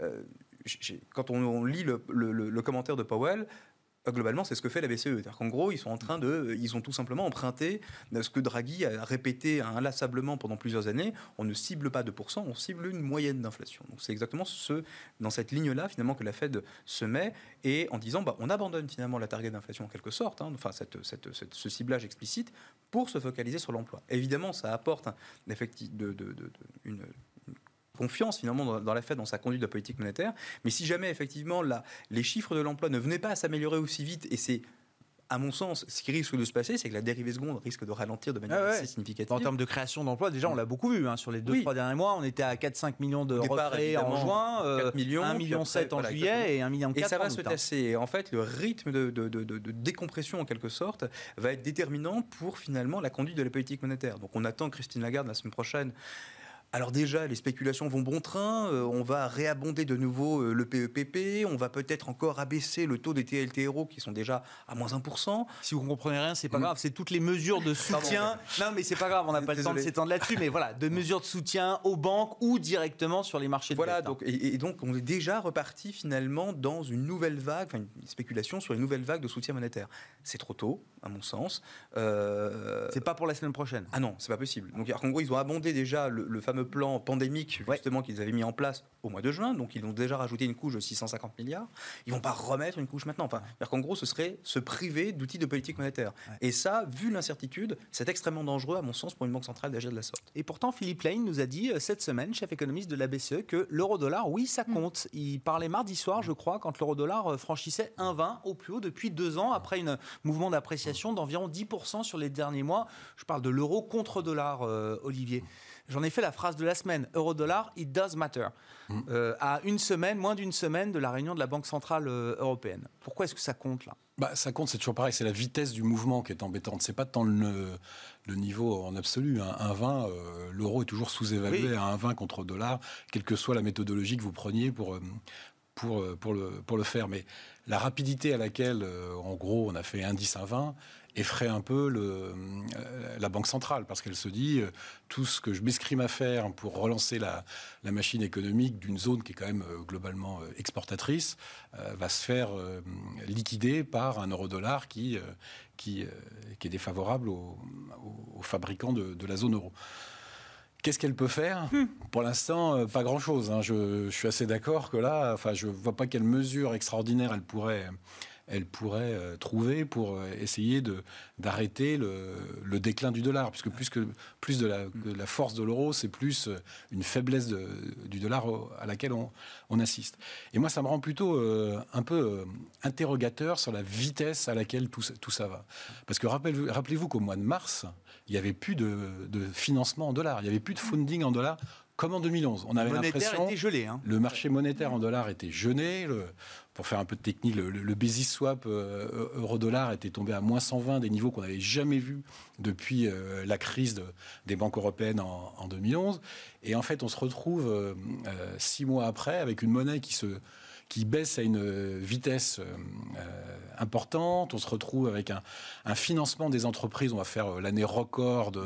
Euh, quand on, lit le, commentaire de Powell, euh, globalement, c'est ce que fait la BCE. C'est-à-dire qu'en gros, ils sont en train de, ils ont tout simplement emprunté ce que Draghi a répété inlassablement pendant plusieurs années. On ne cible pas 2%, on cible une moyenne d'inflation. Donc c'est exactement ce, dans cette ligne-là, finalement, que la Fed se met et en disant, bah, on abandonne finalement la target d'inflation en quelque sorte, hein, enfin cette, ce ciblage explicite, pour se focaliser sur l'emploi. Évidemment, ça apporte un de, de, une confiance finalement dans, la Fed, dans sa conduite de politique monétaire. Mais si jamais effectivement les chiffres de l'emploi ne venaient pas à s'améliorer aussi vite, et c'est à mon sens, ce qui risque de se passer, c'est que la dérivée seconde risque de ralentir de manière assez significative. En termes de création d'emplois, déjà, on l'a beaucoup vu. Hein, sur les deux, trois derniers mois, on était à 4-5 millions de retraits en juin, 4 euh, millions, 1 million 7 en juillet et 1 million 4 Et ça va se tasser. Et en fait, le rythme de, de, décompression, en quelque sorte, va être déterminant pour finalement la conduite de la politique monétaire. Donc on attend Christine Lagarde la semaine prochaine alors déjà, les spéculations vont bon train, euh, on va réabonder de nouveau euh, le PEPP, on va peut-être encore abaisser le taux des TLTRO qui sont déjà à moins 1%. Si vous comprenez rien, c'est pas mm. grave, c'est toutes les mesures de soutien. non mais c'est pas grave, on n'a pas le temps de s'étendre là-dessus, mais voilà, de mesures de soutien aux banques ou directement sur les marchés de Voilà, donc, et, donc on est déjà reparti finalement dans une nouvelle vague, enfin une spéculation sur une nouvelle vague de soutien monétaire. C'est trop tôt, à mon sens. Euh... C'est pas pour la semaine prochaine. Ah non, c'est pas possible. Donc en gros, ils ont abondé déjà le fameux plan pandémique justement qu'ils avaient mis en place au mois de juin. Donc ils ont déjà rajouté une couche de 650 milliards. Ils vont pas remettre une couche maintenant. Enfin, qu'en gros, ce serait se priver d'outils de politique monétaire. Et ça, vu l'incertitude, c'est extrêmement dangereux à mon sens pour une banque centrale d'agir de la sorte. Et pourtant, Philippe Lane nous a dit euh, cette semaine, chef économiste de la BCE, que l'euro-dollar, oui, ça mm. compte. Il parlait mardi soir, je crois, quand l'euro-dollar euh, franchissait 1,20 au plus haut depuis deux ans, après un mouvement d'appréciation d'environ 10% sur les derniers mois. Je parle de l'euro contre dollar, euh, Olivier. J'en ai fait la phrase de la semaine. Euro-dollar, it does matter. Mm. Euh, à une semaine, moins d'une semaine de la réunion de la Banque Centrale euh, Européenne. Pourquoi est-ce que ça compte là? Bah, Ça compte, c'est toujours pareil. C'est la vitesse du mouvement qui est embêtante. C'est pas tant le, niveau en absolu. Hein. 1,20, euh, l'euro est toujours sous-évalué à 1,20 contre dollar, quelle que soit la méthodologie que vous preniez pour, pour, pour, le, pour le faire. Mais la rapidité à laquelle, en gros, on a fait indice 1,20, effraie un peu le, euh, la Banque centrale, parce qu'elle se dit, euh, tout ce que je m'escrime à faire pour relancer la, la machine économique d'une zone qui est quand même euh, globalement exportatrice, va se faire liquider par un euro-dollar qui, qui, qui, est défavorable aux, fabricants de, de, la zone euro. Qu'est-ce qu'elle peut faire? Hmm. Pour l'instant, pas grand-chose. Hein. Je, je, suis assez d'accord que là, enfin, je ne vois pas quelle mesure extraordinaire elle pourrait elle pourrait euh, trouver pour euh, essayer de, d'arrêter le, déclin du dollar, puisque plus, que, plus de, la, force de l'euro, c'est plus euh, une faiblesse du dollar à laquelle on, assiste. Et moi, ça me rend plutôt un peu interrogateur sur la vitesse à laquelle tout, tout ça va. Parce que rappelez-vous, qu'au mois de mars, il n'y avait plus de, de financement en dollars, il n'y avait plus de funding en dollars comme en 2011. On avait l'impression gelé. Hein. Le marché monétaire en dollars était gelé. Pour faire un peu de technique, le, basis swap euh, euro-dollar était tombé à moins 120, des niveaux qu'on n'avait jamais vus depuis euh, la crise des banques européennes en, 2011. Et en fait, on se retrouve euh, six mois après avec une monnaie qui se qui baisse à une vitesse importante. On se retrouve avec un, financement des entreprises. On va faire euh, l'année record de,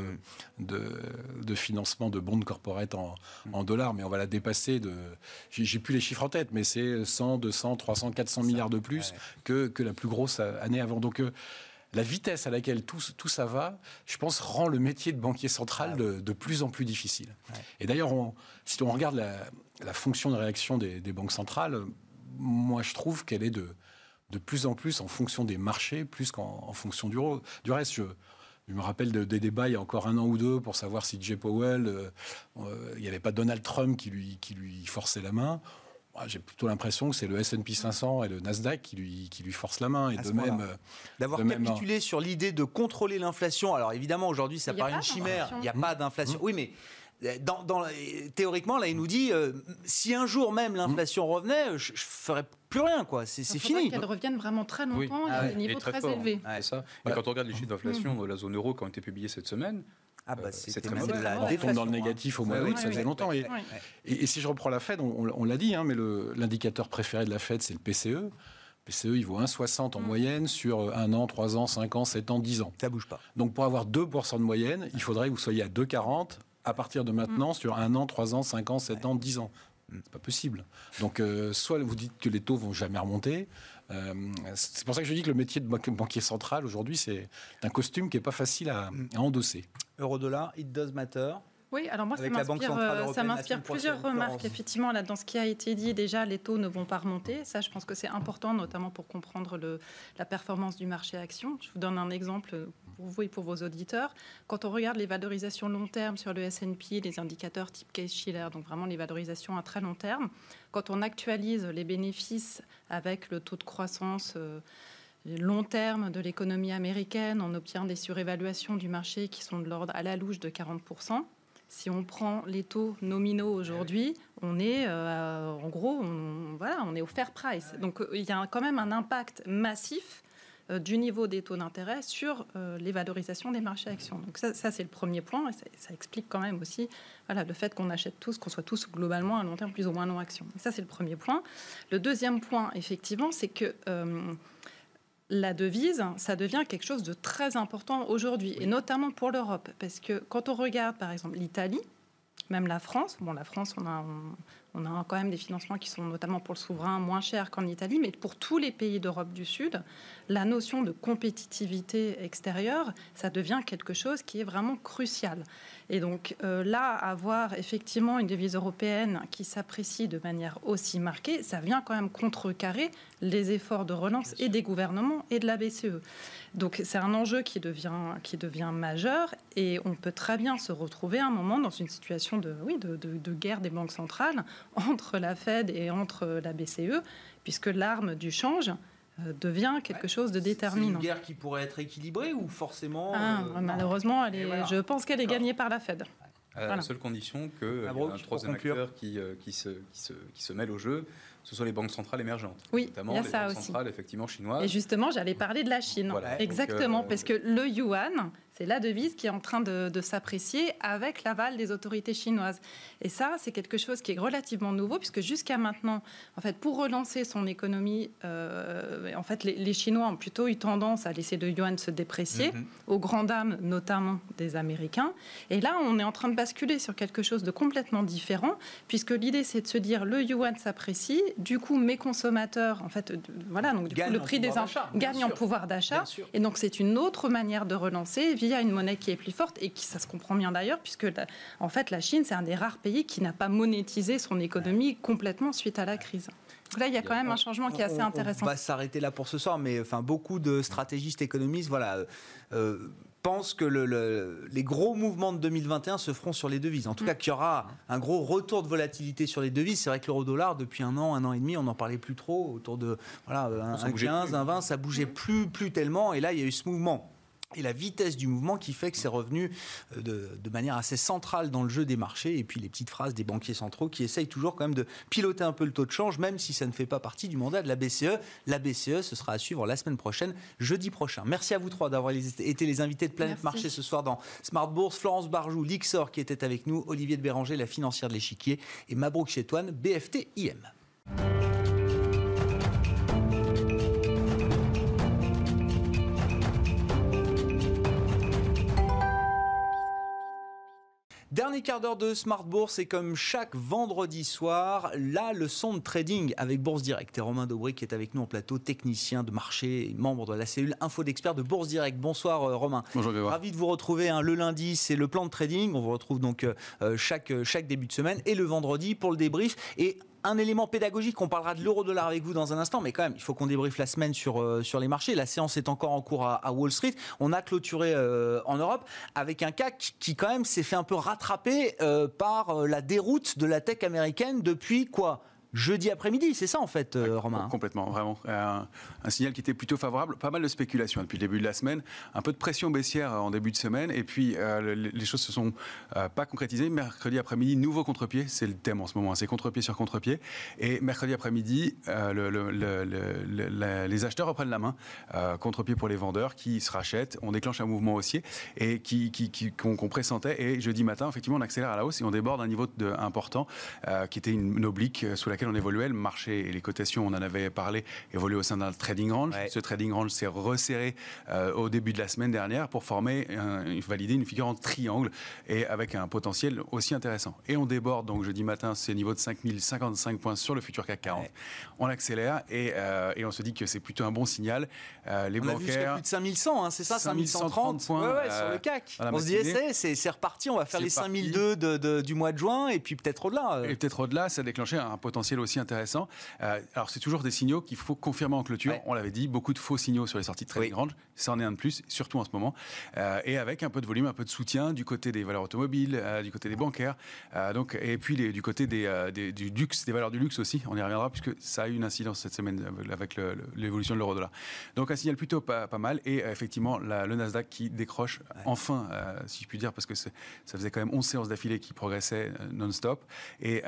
de, financement de bonds corporate en, en, dollars, mais on va la dépasser de. J'ai plus les chiffres en tête, mais c'est 100, 200, 300, 400 milliards de plus que, que, la plus grosse année avant. Donc euh, la vitesse à laquelle tout, tout, ça va, je pense, rend le métier de banquier central ah de, de plus en plus difficile. Et d'ailleurs, si on regarde la, la, fonction de réaction des, des banques centrales, moi je trouve qu'elle est de, de plus en plus en fonction des marchés, plus qu'en fonction du, du reste. Je, me rappelle des débats il y a encore un an ou deux pour savoir si Jay Powell, euh, euh, il n'y avait pas Donald Trump qui lui, qui lui forçait la main. J'ai plutôt l'impression que c'est le S&P 500 et le Nasdaq qui lui, qui lui forcent la main. Et de même, euh, d'avoir capitulé sur l'idée de contrôler l'inflation. Alors évidemment, aujourd'hui, ça paraît une chimère. Il n'y a pas d'inflation. Oui, mais dans, dans- théoriquement, là, il nous dit euh, si un jour même l'inflation revenait, je, je ferais plus rien, quoi. C'est fini. qu'elle revienne vraiment très Oui. longtemps Ah et à ouais. des niveaux très très, fort. élevés. Ouais. C'est ça. Et Ouais. quand on regarde les chiffres d'inflation de la zone euro qui ont été publiés cette semaine, Ah bah Euh, c'est très même mauvais. de la On On tombe dans le hein. négatif au mois d'août, ça ouais, faisait longtemps. Et, si je reprends la Fed, on, on l'a dit, hein, mais le- l'indicateur préféré de la Fed, c'est le PCE. PCE, il vaut 1,60 en Mm. moyenne sur 1 an, 3 ans, 5 ans, 7 ans, 10 ans. Ça bouge pas. Donc pour avoir 2% de moyenne, il faudrait que vous soyez à 2,40 à partir de maintenant Mm. sur 1 an, 3 ans, 5 ans, 7 ans, 10 ans. Mm. C'est pas possible. Donc euh, soit vous dites que les taux vont jamais remonter. euh, c'est pour ça que je dis que le métier de ban- banquier central aujourd'hui, c'est un costume qui est pas facile à, Mm. à endosser. Euro-dollar, it does matter. Oui, alors moi, ça Avec m'inspire, euh, ça m'inspire plusieurs remarques. Effectivement, là, dans ce qui a été dit, déjà, les taux ne vont pas remonter. Ça, je pense que c'est important, notamment pour comprendre le, la performance du marché action. Je vous donne un exemple pour vous et pour vos auditeurs. Quand on regarde les valorisations long terme sur le S&P, les indicateurs type Case-Shiller, donc vraiment les valorisations à très long terme, quand on actualise les bénéfices avec le taux de croissance euh, long terme de l'économie américaine, on obtient des surévaluations du marché qui sont de l'ordre à la louche de 40%. Si on prend les taux nominaux aujourd'hui, on est euh, en gros, on, voilà, on est au fair price. Donc euh, il y a quand même un impact massif euh, du niveau des taux d'intérêt sur euh, les valorisations des marchés actions. Donc ça, ça, c'est le premier point et ça, ça explique quand même aussi voilà, le fait qu'on achète tous, qu'on soit tous globalement à long terme plus ou moins long action. Et ça, c'est le premier point. Le deuxième point, effectivement, c'est que la devise, ça devient quelque chose de très important aujourd'hui, et notamment pour l'Europe. Parce que quand on regarde, par exemple, l'Italie, même la France, bon, la France, on a, on, on a quand même des financements qui sont notamment pour le souverain moins chers qu'en Italie, mais pour tous les pays d'Europe du Sud, la notion de compétitivité extérieure, ça devient quelque chose qui est vraiment crucial. Et donc euh, là, avoir effectivement une devise européenne qui s'apprécie de manière aussi marquée, ça vient quand même contrecarrer les efforts de relance et des gouvernements et de la BCE. Donc c'est un enjeu qui devient, qui devient majeur et on peut très bien se retrouver à un moment dans une situation de, oui, de, de- de guerre des banques centrales entre la Fed et entre la BCE, puisque l'arme du change devient quelque chose de C'est une déterminant. guerre qui pourrait être équilibrée ou forcément Ah, euh, malheureusement, elle est, voilà. je pense qu'elle est gagnée par la Fed. à la Voilà. seule condition qu'il y ait un troisième acteur qui, euh, qui, se, qui, se, qui se mêle au jeu, ce sont les banques centrales émergentes. Oui, notamment il y a les ça banques aussi. centrales effectivement chinoises. Et justement, j'allais parler de la Chine. Voilà. Exactement, Donc, euh, parce que le yuan, c'est la devise qui est en train de, de s'apprécier avec l'aval des autorités chinoises. Et ça, c'est quelque chose qui est relativement nouveau, puisque jusqu'à maintenant, en fait, pour relancer son économie, euh, en fait, les, les Chinois ont plutôt eu tendance à laisser le yuan se déprécier, Mhm. aux grandes dames notamment des Américains. Et là, on est en train de basculer sur quelque chose de complètement différent, puisque l'idée, c'est de se dire le yuan s'apprécie, du coup, mes consommateurs, en fait, de- voilà, donc du coup, Gagnent le prix des pouvoir im- d'achat, bien gagne en pouvoir d'achat. Et donc, c'est une autre manière de relancer via une monnaie qui est plus forte et qui, ça se comprend bien d'ailleurs, puisque la- en fait, la Chine, c'est un des rares pays qui n'a pas monétisé son économie complètement suite à la crise. Donc là, il y a quand même un changement qui est assez intéressant. On va s'arrêter là pour ce soir, mais enfin beaucoup de stratégistes économistes, voilà. euh, pensent que le- le- les gros mouvements de 2021 se feront sur les devises. En tout Mm. cas, qu'il y aura un gros retour de volatilité sur les devises. C'est vrai que l'euro-dollar, depuis un an, un an et demi, on n'en parlait plus trop. Autour de voilà, un, un bougeait 15, plus. un 20, ça bougeait plus, plus tellement. Et là, il y a eu ce mouvement. Et la vitesse du mouvement qui fait que c'est revenu euh, de, de manière assez centrale dans le jeu des marchés. Et puis les petites phrases des banquiers centraux qui essayent toujours quand même de piloter un peu le taux de change, même si ça ne fait pas partie du mandat de la BCE. La BCE, ce sera à suivre la semaine prochaine, jeudi prochain. Merci à vous trois d'avoir été les invités de Planète Merci. Marché ce soir dans Smart Bourse. Florence Barjou, Lixor qui était avec nous, Olivier de Béranger, la financière de l'échiquier, et Mabrouk Chetouane, BFT IM. Dernier quart d'heure de Smart Bourse et comme chaque vendredi soir, la leçon de trading avec Bourse Direct. Et Romain Daubry qui est avec nous en plateau, technicien de marché membre de la cellule Info d'experts de Bourse Direct. Bonsoir euh, Romain. Bonjour Grégoire. Ravi de vous retrouver. hein. Le lundi, c'est le plan de trading. On vous retrouve donc euh, euh, chaque, chaque début de semaine. Et le vendredi pour le débrief. Et un élément pédagogique, on parlera de l'euro-dollar avec vous dans un instant, mais quand même, il faut qu'on débriefe la semaine sur, euh, les marchés. La séance est encore en cours à, Wall Street. On a clôturé euh, en Europe avec un CAC qui quand même s'est fait un peu rattraper euh, par la déroute de la tech américaine depuis quoi? Jeudi après-midi, c'est ça en fait, euh, Romain Complètement, vraiment. Un, un, signal qui était plutôt favorable. Pas mal de spéculation depuis le début de la semaine. Un peu de pression baissière en début de semaine. Et puis, euh, les choses se sont euh, pas concrétisées. Mercredi après-midi, nouveau contre-pied. C'est le thème en ce moment. Hein. C'est contre-pied sur contre-pied. Et mercredi après-midi, le, les acheteurs reprennent la main. contre-pied pour les vendeurs qui se rachètent. On déclenche un mouvement haussier et qui, qu'on qui, pressentait. Et jeudi matin, effectivement, on accélère à la hausse et on déborde un niveau de, important qui était une, une oblique sous laquelle on évoluait. Le marché et les cotations, on en avait parlé, évoluaient au sein d'un trading range. Ce trading range s'est resserré euh, au début de la semaine dernière pour former, valider une figure en triangle et avec un potentiel aussi intéressant. Et on déborde donc jeudi matin ces niveaux de 5055 points sur le futur CAC 40. On accélère et, euh, et, on se dit que c'est plutôt un bon signal. Euh, les on bancaires. A vu plus de 5100, hein, c'est ça 5130 points ouais, sur le CAC. On se dit, eh, c'est reparti, on va faire les 5002 de, de, du mois de juin et puis peut-être au-delà. Et peut-être au-delà, ça a déclenché un potentiel aussi intéressant. Euh, alors, c'est toujours des signaux qu'il faut confirmer en clôture. On l'avait dit, beaucoup de faux signaux sur les sorties de trading range. Ça en est un de plus, surtout en ce moment. Euh, et avec un peu de volume, un peu de soutien du côté des valeurs automobiles, euh, du côté des bancaires. donc, et puis du côté des, du luxe, des valeurs du luxe aussi. On y reviendra puisque ça a eu une incidence cette semaine avec l'évolution de l'euro-dollar. Donc, un signal plutôt pas, pas mal. Et effectivement, le Nasdaq qui décroche enfin, si je puis dire, parce que ça faisait quand même 11 séances d'affilée qui progressaient non-stop et,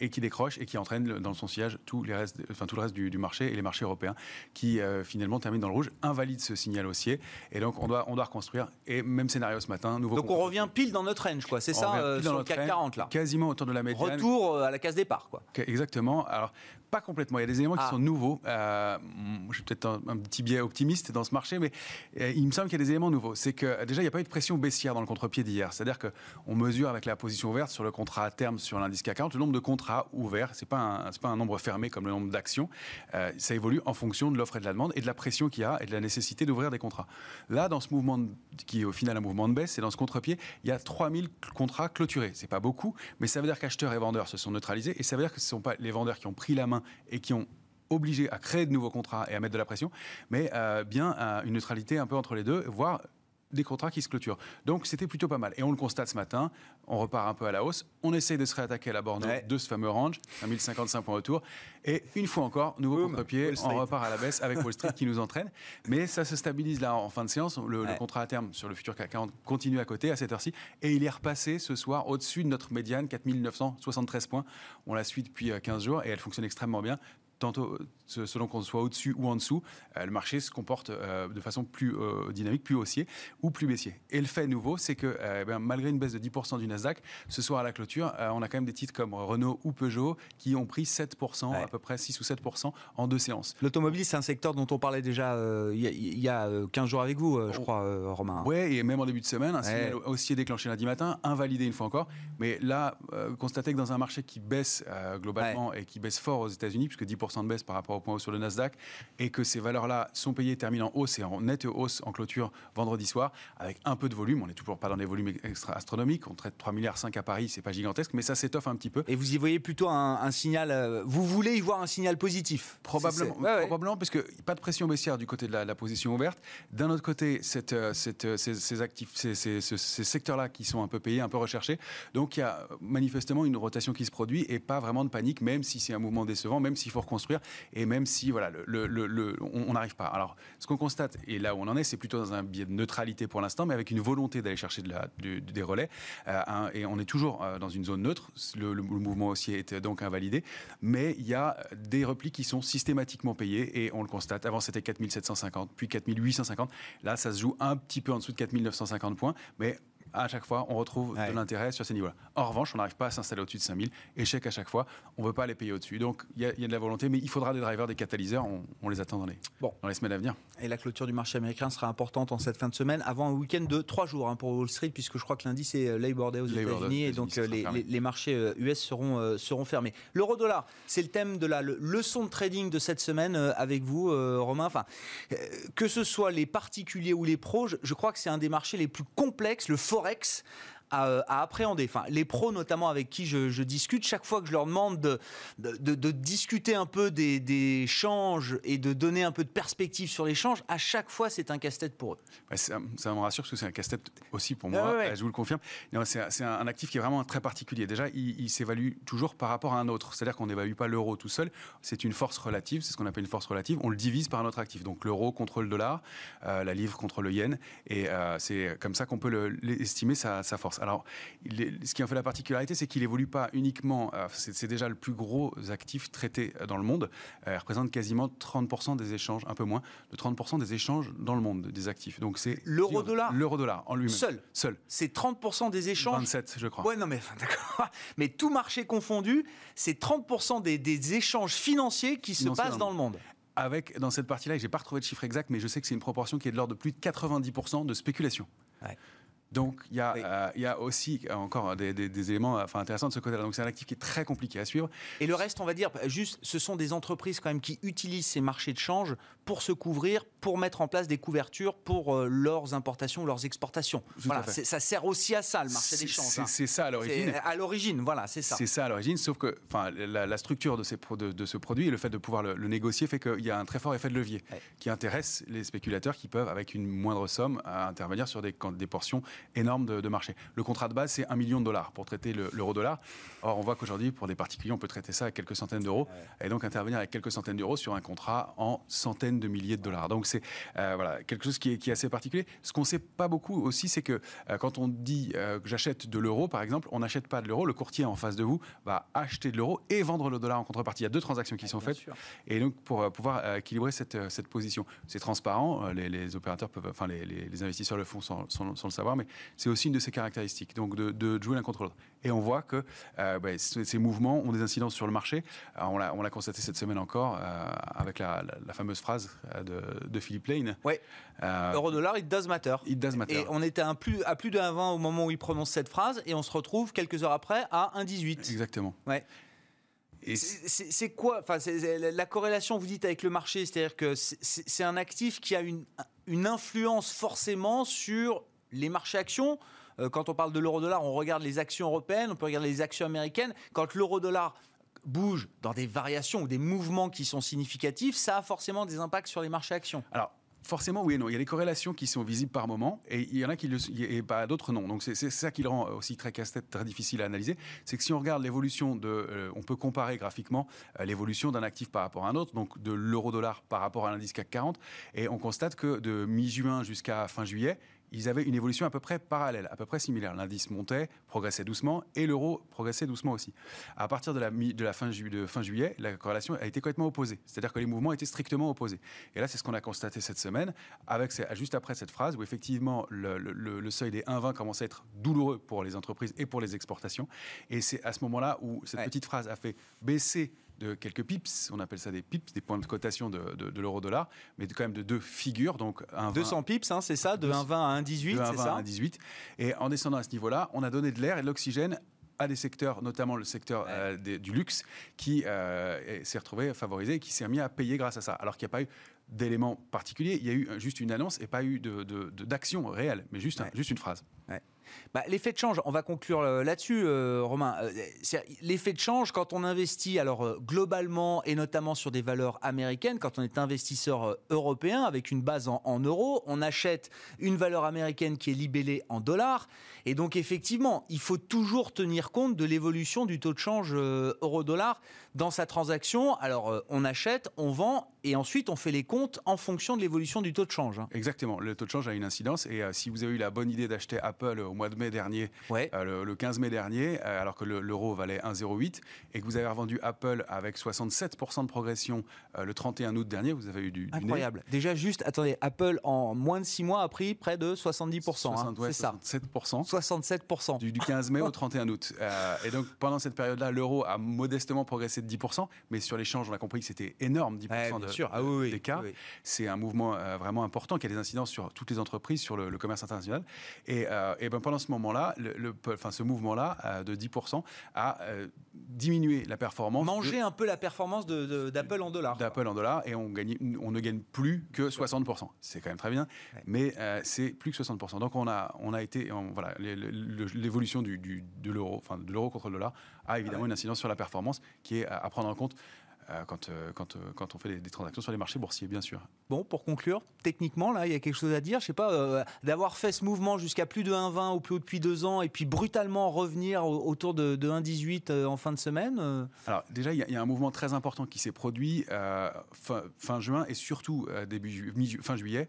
et qui décroche et qui entraîne dans son sillage tout, les restes, enfin, tout le reste du, marché et les marchés européens qui euh, finalement terminent dans le rouge, invalident ce signal haussier. Et donc on doit, on doit reconstruire. Et même scénario ce matin. Nouveau donc on revient pile dans notre range, quoi. C'est ça, euh, sur le CAC 40 là. Quasiment autour de la médiane. Retour euh, à la case départ, quoi. Exactement. Alors pas complètement. Il y a des éléments qui ah. sont nouveaux. Euh, je suis peut-être un, petit biais optimiste dans ce marché, mais euh, il me semble qu'il y a des éléments nouveaux. C'est que déjà, il n'y a pas eu de pression baissière dans le contre-pied d'hier. C'est-à-dire qu'on mesure avec la position ouverte sur le contrat à terme sur l'indice CAC 40 le nombre de contrats ouverts. Ce n'est pas, pas, un nombre fermé comme le nombre d'actions. Euh, ça évolue en fonction de l'offre et de la demande et de la pression qu'il y a et de la nécessité d'ouvrir des contrats. Là, dans ce mouvement qui est au final un mouvement de baisse, et dans ce contre-pied, il y a 3000 contrats clôturés. C'est pas beaucoup, mais ça veut dire qu'acheteurs et vendeurs se sont neutralisés et ça veut dire que ce ne sont pas les vendeurs qui ont pris la main et qui ont obligé à créer de nouveaux contrats et à mettre de la pression, mais euh, bien euh, une neutralité un peu entre les deux, voire des contrats qui se clôturent. Donc c'était plutôt pas mal. Et on le constate ce matin, on repart un peu à la hausse, on essaye de se réattaquer à la borne de ce fameux range, 1055 points autour, et une fois encore, nouveau contre-pied, on repart à la baisse avec Wall Street qui nous entraîne. Mais ça se stabilise là en fin de séance, le, contrat à terme sur le futur CAC 40 continue à côté à cette heure-ci, et il est repassé ce soir au-dessus de notre médiane, 4973 points. On la suit depuis 15 euh, jours et elle fonctionne extrêmement bien tantôt selon qu'on soit au-dessus ou en dessous, euh, le marché se comporte euh, de façon plus euh, dynamique, plus haussier ou plus baissier. Et le fait nouveau, c'est que eh malgré une baisse de 10% du Nasdaq, ce soir à la clôture, on a quand même des titres comme Renault ou Peugeot qui ont pris 7%, à peu près 6 ou 7% en deux séances. L'automobile, c'est un secteur dont on parlait déjà il y, a 15 jours avec vous, je crois, Romain. Oui, et même en début de semaine, un signal haussier déclenché lundi matin, invalidé une fois encore. Mais là, constater que dans un marché qui baisse globalement et qui baisse fort aux États-Unis, puisque 10% de baisse par rapport au point haut sur le Nasdaq, et que ces valeurs-là sont payées, terminent en hausse et en nette hausse en clôture vendredi soir, avec un peu de volume. On n'est toujours pas dans des volumes extra astronomiques. On traite 3 milliards 5 à Paris, c'est pas gigantesque, mais ça s'étoffe un petit peu. Et vous y voyez plutôt un, signal. Euh, vous voulez y voir un signal positif Probablement, probablement, parce que pas de pression baissière du côté de la, position ouverte. D'un autre côté, cette, euh, cette, euh, ces, actifs, ces, ces, ces secteurs-là qui sont un peu payés, un peu recherchés. Donc il y a manifestement une rotation qui se produit et pas vraiment de panique, même si c'est un mouvement décevant, même s'il faut reconstruire et même si voilà, on n'arrive pas. Alors, ce qu'on constate, et là où on en est, c'est plutôt dans un biais de neutralité pour l'instant, mais avec une volonté d'aller chercher des relais. Euh, et on est toujours euh, dans une zone neutre. Le, mouvement haussier est donc invalidé, mais il y a des replis qui sont systématiquement payés, et on le constate. Avant, c'était 4750, puis 4850. Là, ça se joue un petit peu en dessous de 4950 points, mais à chaque fois, on retrouve de l'intérêt sur ces niveaux-là. En revanche, on n'arrive pas à s'installer au-dessus de 5000. Échec à chaque fois. On ne veut pas les payer au-dessus. Donc, il y, a de la volonté, mais il faudra des drivers, des catalyseurs. On, les attend dans les, bon. dans les semaines à venir. Et la clôture du marché américain sera importante en cette fin de semaine, avant un week-end de trois jours hein, pour Wall Street, puisque je crois que lundi, c'est euh, Labor Day aux États-Unis. Et donc, euh, les, marchés US euh, seront, seront fermés. L'euro-dollar, c'est le thème de la leçon de trading de cette semaine avec vous, Romain. Enfin, que ce soit les particuliers ou les pros, je crois que c'est un des marchés les plus complexes, le Forex à, appréhender. Enfin, les pros, notamment avec qui je, discute, chaque fois que je leur demande de, de, discuter un peu des, changes et de donner un peu de perspective sur les changes, à chaque fois, c'est un casse-tête pour eux. ça, me rassure parce que c'est un casse-tête aussi pour moi, je vous le confirme. C'est un, actif qui est vraiment très particulier. Déjà, il, s'évalue toujours par rapport à un autre. C'est-à-dire qu'on n'évalue pas l'euro tout seul. C'est une force relative, c'est ce qu'on appelle une force relative. On le divise par un autre actif. Donc l'euro contre le dollar, euh, la livre contre le yen. Et euh, c'est comme ça qu'on peut estimer sa, sa force. Alors, ce qui en fait la particularité, c'est qu'il évolue pas uniquement. Euh, c'est déjà le plus gros actif traité dans le monde. Euh, il représente quasiment 30% des échanges, un peu moins, de 30% des échanges dans le monde des actifs. Donc c'est l'euro-dollar. L'euro-dollar en lui-même. Seul. Seul. C'est 30% des échanges. 27, je crois. Ouais, non mais d'accord. Mais tout marché confondu, c'est 30% des, des, échanges financiers qui se passent dans le monde avec, dans cette partie-là, je n'ai pas retrouvé de chiffre exact, mais je sais que c'est une proportion qui est de l'ordre de plus de 90% de spéculation. Ouais. Donc il y, a, euh, il y a aussi encore des, éléments enfin, intéressants de ce côté-là. Donc c'est un actif qui est très compliqué à suivre. Et le reste, on va dire, juste, ce sont des entreprises quand même qui utilisent ces marchés de change pour se couvrir, pour mettre en place des couvertures pour euh, leurs importations, leurs exportations. voilà, ça sert aussi à ça, le marché des changes. Hein. C'est ça à l'origine. À l'origine, voilà, c'est ça. C'est ça à l'origine, sauf que enfin, la, structure de, ces, de, de, ce produit et le fait de pouvoir le, négocier fait qu'il y a un très fort effet de levier qui intéresse les spéculateurs qui peuvent, avec une moindre somme, intervenir sur des, des portions énorme de, marché. Le contrat de base, c'est un million de dollars pour traiter l'euro-dollar. Or, on voit qu'aujourd'hui, pour des particuliers, on peut traiter ça à quelques centaines d'euros et donc intervenir avec quelques centaines d'euros sur un contrat en centaines de milliers de dollars. Donc, c'est euh, voilà, quelque chose qui est, qui est, assez particulier. Ce qu'on ne sait pas beaucoup aussi, c'est que euh, quand on dit euh, j'achète de l'euro, par exemple, on n'achète pas de l'euro. Le courtier en face de vous va acheter de l'euro et vendre le dollar en contrepartie. Il y a deux transactions qui sont faites. Et donc, pour pouvoir équilibrer cette, cette position, c'est transparent. Les, opérateurs peuvent, enfin, les, les, investisseurs le font sans, sans, sans le savoir, mais c'est aussi une de ses caractéristiques, donc de, jouer l'un contre l'autre. Et on voit que euh, bah, ces mouvements ont des incidences sur le marché. on l'a constaté cette semaine encore euh, avec la, fameuse phrase euh, de, Philippe Lane. Oui. Euro-dollar, it does matter. It does matter. Et on était un plus, à plus de 1,20 au moment où il prononce cette phrase, et on se retrouve quelques heures après à 1,18. Exactement. Ouais. C'est quoi enfin, La corrélation, vous dites, avec le marché, c'est-à-dire que c'est un actif qui a une, une influence forcément sur les marchés actions, euh, quand on parle de l'euro-dollar, on regarde les actions européennes, on peut regarder les actions américaines. Quand l'euro-dollar bouge dans des variations ou des mouvements qui sont significatifs, ça a forcément des impacts sur les marchés actions. Alors, Forcément, oui et non. Il y a des corrélations qui sont visibles par moment et il y en a qui le, et pas d'autres non. Donc c'est ça qui le rend aussi très casse-tête, très difficile à analyser. C'est que si on regarde l'évolution de, euh, on peut comparer graphiquement euh, l'évolution d'un actif par rapport à un autre, donc de l'euro-dollar par rapport à l'indice CAC 40, et on constate que de mi-juin jusqu'à fin juillet, ils avaient une évolution à peu près parallèle, à peu près similaire. L'indice montait, progressait doucement, et l'euro progressait doucement aussi. À partir de la, de la fin, de fin juillet, la corrélation a été complètement opposée. C'est-à-dire que les mouvements étaient strictement opposés. Et là, c'est ce qu'on a constaté cette semaine, avec juste après cette phrase où effectivement le, seuil des 1,20 commence à être douloureux pour les entreprises et pour les exportations. Et c'est à ce moment-là où cette petite phrase a fait baisser de quelques pips, on appelle ça des pips, des points de cotation de, de, l'euro-dollar, mais quand même de deux figures. Donc 200 pips, hein, c'est ça, de 1,20 à 1,18, c'est ça 1,18. Et en descendant à ce niveau-là, on a donné de l'air et de l'oxygène à des secteurs, notamment le secteur euh, du luxe, qui euh, s'est retrouvé favorisé et qui s'est mis à payer grâce à ça. Alors qu'il n'y a pas eu d'éléments particuliers, il y a eu juste une annonce et pas eu d'action réelle, mais juste, juste une phrase. Bah, l'effet de change, on va conclure euh, là-dessus, euh, Romain. Euh, l'effet de change, quand on investit, alors globalement et notamment sur des valeurs américaines, quand on est investisseur européen avec une base en, euros, on achète une valeur américaine qui est libellée en dollars. Et donc, effectivement, il faut toujours tenir compte de l'évolution du taux de change euro-dollar dans sa transaction. Alors, on achète, on vend et ensuite on fait les comptes en fonction de l'évolution du taux de change. Hein. Exactement. Le taux de change a une incidence. Et si vous avez eu la bonne idée d'acheter Apple au mois de mai dernier, euh, le, 15 mai dernier, euh, alors que l'euro valait 1,08, et que vous avez revendu Apple avec 67% de progression euh, le 31 août dernier, vous avez eu du, Incroyable. Déjà, juste, attendez, Apple en moins de 6 mois a pris près de 70%. hein, c'est ça. 67%. 67%. Du, 15 mai au 31 août. et donc, pendant cette période-là, l'euro a modestement progressé de 10%, mais sur l'échange, on a compris que c'était énorme, 10% sûr. Ah, oui, des cas. C'est un mouvement vraiment important qui a des incidences sur toutes les entreprises, sur le, commerce international. Et, et ben pendant ce moment-là, le, enfin, ce mouvement-là de 10% a diminué la performance. Manger un peu la performance d'Apple en dollars. D'Apple en dollars et on, gagne, on ne gagne plus que 60%. C'est quand même très bien, mais c'est plus que 60%. Donc on a, on a été, voilà, l'évolution du, de l'euro, enfin de l'euro contre le dollar a évidemment une incidence sur la performance qui est à prendre en compte. Euh, quand, euh, quand, euh, quand, on fait des, transactions sur les marchés boursiers, bien sûr. Bon, pour conclure, techniquement, là, il y a quelque chose à dire. Je sais pas, d'avoir fait ce mouvement jusqu'à plus de 1,20 ou plus haut depuis deux ans, et puis brutalement revenir autour de, de 1,18 en fin de semaine. Alors déjà, il y, a un mouvement très important qui s'est produit fin, fin, juin et surtout début fin juillet.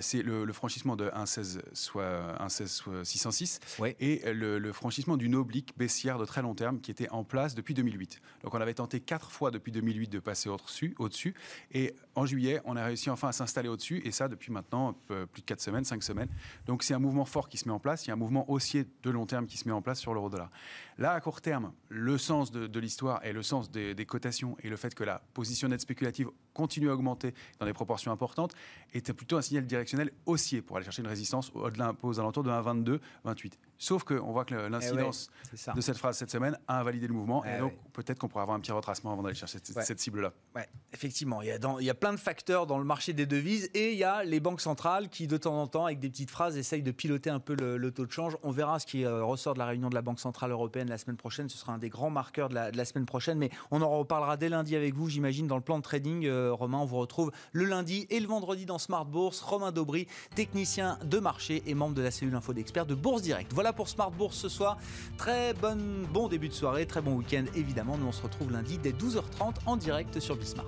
C'est le, franchissement de 1,16 soit 1,16 606 et le, le franchissement d'une oblique baissière de très long terme qui était en place depuis 2008. Donc on avait tenté quatre fois depuis 2008 de passer au-dessus. Au -dessus, et en juillet, on a réussi enfin à s'installer au-dessus, et ça depuis maintenant euh, plus de 4 semaines, 5 semaines. Donc c'est un mouvement fort qui se met en place, il y a un mouvement haussier de long terme qui se met en place sur l'euro-dollar. Là, à court terme, le sens de, l'histoire et le sens des, cotations et le fait que la position nette spéculative continue à augmenter dans des proportions importantes était plutôt un signal directionnel haussier pour aller chercher une résistance au-delà, aux alentours de 1,22, 28. Sauf qu'on voit que l'incidence eh de cette phrase cette semaine a invalidé le mouvement, et eh donc peut-être qu'on pourrait avoir un petit retracement avant d'aller chercher cette, cible-là. Ouais, effectivement, il y, a il y, a plein de facteurs dans le marché des devises, et il y a les banques centrales qui, de temps en temps, avec des petites phrases, essayent de piloter un peu le, taux de change. On verra ce qui euh, ressort de la réunion de la Banque centrale européenne la semaine prochaine. Ce sera un des grands marqueurs de la, semaine prochaine. Mais on en reparlera dès lundi avec vous, j'imagine, dans le plan de trading. Euh, Romain, on vous retrouve le lundi et le vendredi dans Smart Bourse. Romain Daubry, technicien de marché et membre de la cellule info d'experts de Bourse Direct. Voilà pour Smart Bourse ce soir. Très bon début de soirée, très bon week-end évidemment. Nous on se retrouve lundi dès 12h30 en direct sur Bismart.